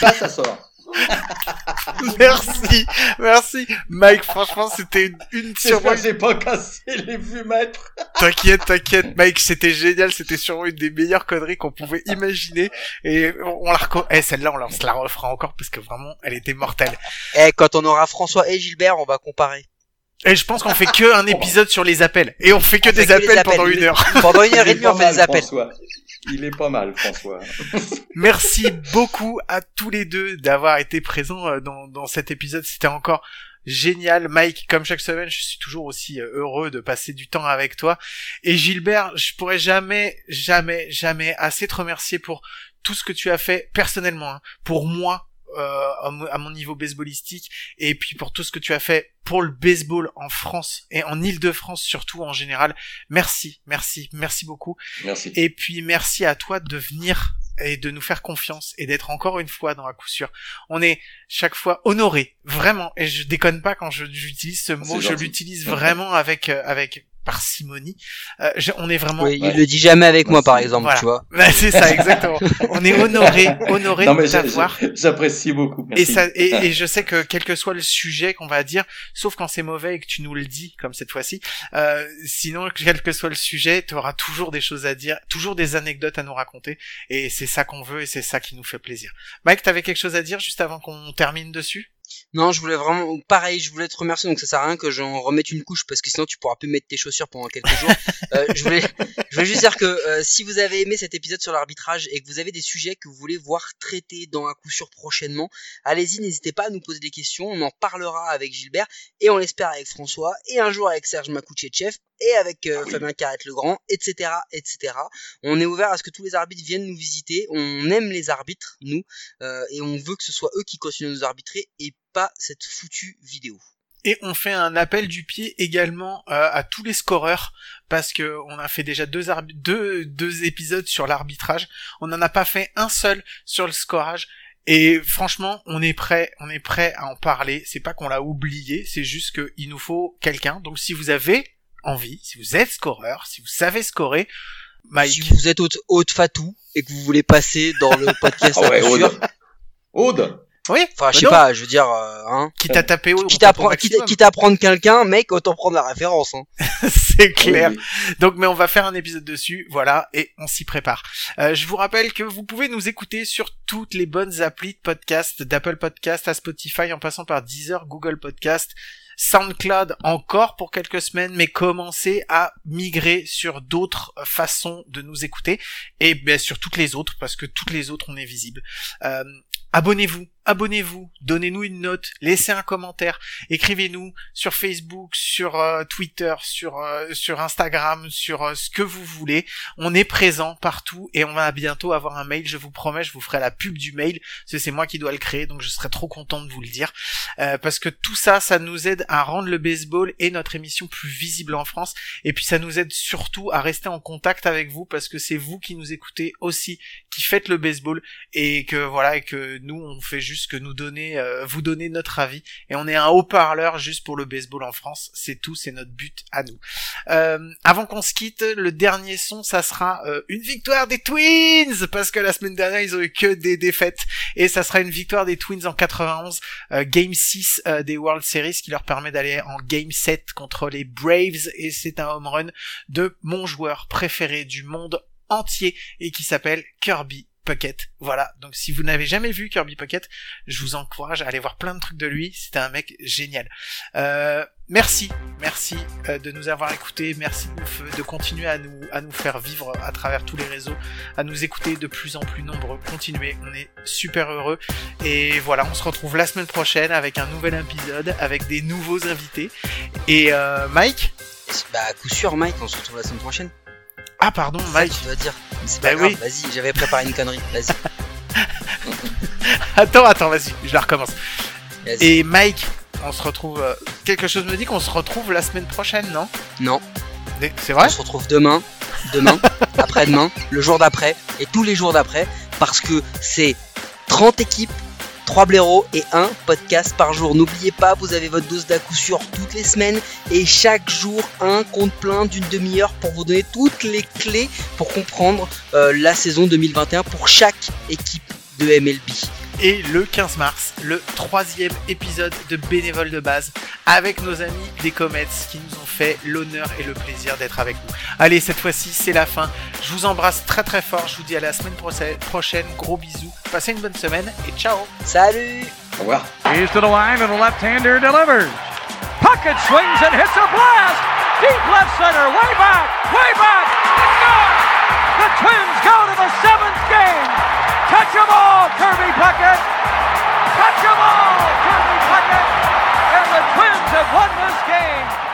ça, ça sort. merci merci Mike franchement c'était une, une sur que j'ai pas cassé les vumètres. T'inquiète, t'inquiète, Mike, c'était génial, c'était sûrement une des meilleures conneries qu'on pouvait imaginer. Et on, on la reco- eh, celle-là, on la- on se la refera encore parce que vraiment, elle était mortelle. Eh, quand on aura François et Gilbert, on va comparer. Et je pense qu'on fait que un épisode sur les appels. Et on fait que On fait des que appels appels. pendant une heure. Pendant une heure Il et demie, pas on fait mal, des appels. François. Il est pas mal, François. Merci beaucoup à tous les deux d'avoir été présents euh, dans, dans cet épisode. C'était encore génial. Mike, comme chaque semaine, je suis toujours aussi euh, heureux de passer du temps avec toi. Et Gilbert, je pourrais jamais, jamais, jamais assez te remercier pour tout ce que tu as fait personnellement, hein, pour moi, à mon- à mon niveau baseballistique, et puis pour tout ce que tu as fait pour le baseball en France et en Île-de-France surtout en général. Merci, merci, merci beaucoup. Merci. Et puis merci à toi de venir et de nous faire confiance et d'être encore une fois dans la coup sûr. On est chaque fois honoré, vraiment. Et je déconne pas quand je- j'utilise ce mot, C'est je l'utilise vraiment avec euh, avec parcimonie. Euh, je- on est vraiment. Oui, Ouais. il le dit jamais avec moi, par exemple, Voilà. tu vois. Bah, c'est ça exactement. on est honoré, honoré Non, de t'avoir. j'a- j'apprécie beaucoup. Et, ça, et, et je sais que quel que soit le sujet qu'on va dire, sauf quand c'est mauvais et que tu nous le dis, comme cette fois-ci, euh, sinon, quel que soit le sujet, tu auras toujours des choses à dire, toujours des anecdotes à nous raconter, et c'est ça qu'on veut et c'est ça qui nous fait plaisir. Mike, t'avais quelque chose à dire juste avant qu'on termine dessus? Non, je voulais vraiment, pareil, je voulais te remercier, donc ça sert à rien que j'en remette une couche parce que sinon tu pourras plus mettre tes chaussures pendant quelques jours. Euh, je voulais, je voulais juste dire que euh, si vous avez aimé cet épisode sur l'arbitrage et que vous avez des sujets que vous voulez voir traités dans un coup sûr prochainement, allez-y, n'hésitez pas à nous poser des questions, on en parlera avec Gilbert et on l'espère avec François et un jour avec Serge Makouchetchev et avec euh, Fabien Carrette Legrand, etc., etc. On est ouvert à ce que tous les arbitres viennent nous visiter. On aime les arbitres, nous, euh, et on veut que ce soit eux qui continuent de nous arbitrer et pas cette foutue vidéo. Et on fait un appel du pied également euh, à tous les scoreurs parce que on a fait déjà deux, arbi- deux, deux épisodes sur l'arbitrage. On n'en a pas fait un seul sur le scorage. Et franchement, on est prêt, on est prêt à en parler. C'est pas qu'on l'a oublié, c'est juste qu'il nous faut quelqu'un. Donc si vous avez envie, si vous êtes scoreur, si vous savez scorer, Mike, Si vous êtes haute, haute fatou et que vous voulez passer dans le podcast Ah ouais, à coup sûr, Aude. Aude. oui, enfin, je sais pas, je veux dire, euh, hein. quitte à taper haut, on Quitte quitte, quitte à prendre quelqu'un, mec, autant prendre la référence. Hein. c'est clair. Oui, Donc, mais on va faire un épisode dessus, voilà, et on s'y prépare. Euh, je vous rappelle que vous pouvez nous écouter sur toutes les bonnes applis de podcast, d'Apple Podcast à Spotify, en passant par Deezer, Google Podcast, SoundCloud encore pour quelques semaines, mais commencez à migrer sur d'autres façons de nous écouter, et bien sur toutes les autres, parce que toutes les autres, on est visible. Euh, Abonnez-vous, abonnez-vous, donnez-nous une note, laissez un commentaire, écrivez-nous sur Facebook, sur euh, Twitter, sur euh, sur Instagram, sur euh, ce que vous voulez. On est présent partout et on va bientôt avoir un mail. Je vous promets, je vous ferai la pub du mail. C'est moi qui dois le créer, donc je serai trop content de vous le dire parce que tout ça, ça nous aide à rendre le baseball et notre émission plus visible en France. Et puis ça nous aide surtout à rester en contact avec vous parce que c'est vous qui nous écoutez aussi, qui faites le baseball et que voilà et que nous on fait juste que nous donner, euh, vous donner notre avis et on est un haut-parleur juste pour le baseball en France. C'est tout, c'est notre but à nous. Euh, avant qu'on se quitte, le dernier son, ça sera euh, une victoire des Twins parce que la semaine dernière ils ont eu que des défaites et ça sera une victoire des Twins en 91, euh, Game 6 euh, des World Series qui leur permet d'aller en Game 7 contre les Braves et c'est un home run de mon joueur préféré du monde entier et qui s'appelle Kirby Puckett. Voilà. Donc si vous n'avez jamais vu Kirby Puckett, je vous encourage à aller voir plein de trucs de lui. C'était un mec génial. Euh, merci, merci euh, de nous avoir écoutés. Merci de, continuer à nous faire vivre à travers tous les réseaux, à nous écouter de plus en plus nombreux. Continuez, on est super heureux. Et voilà, on se retrouve la semaine prochaine avec un nouvel épisode, avec des nouveaux invités. Et euh, Mike? Bah, coup sûr, Mike, on se retrouve la semaine prochaine. Ah pardon, Mike. tu dois dire. C'est Bah pas grave, oui. vas-y, j'avais préparé une connerie. Vas-y, Attends, attends, vas-y, je la recommence. Et Mike, on se retrouve. euh, quelque chose me dit qu'on se retrouve la semaine prochaine, non? Non, C'est vrai? On se retrouve demain, demain, après-demain, le jour d'après et tous les jours d'après parce que c'est 30 équipes, 3 blaireaux et un podcast par jour. N'oubliez pas, vous avez votre dose d'à sûr toutes les semaines et chaque jour un compte plein d'une demi-heure pour vous donner toutes les clés pour comprendre euh, la saison 2021 pour chaque équipe de MLB. Et le 15 mars, le troisième épisode de Bénévole de base avec nos amis des Comets qui nous ont fait l'honneur et le plaisir d'être avec vous. Allez, cette fois-ci, c'est la fin. Je vous embrasse très très fort. Je vous dis à la semaine prochaine. Gros bisous. Passez une bonne semaine et ciao. Salut. Au revoir. Pocket swings and hits a blast. Deep left center, way back, way back. The Twins go to the seventh game. Touch them all, Kirby Puckett! Touch them all, Kirby Puckett! And the Twins have won this game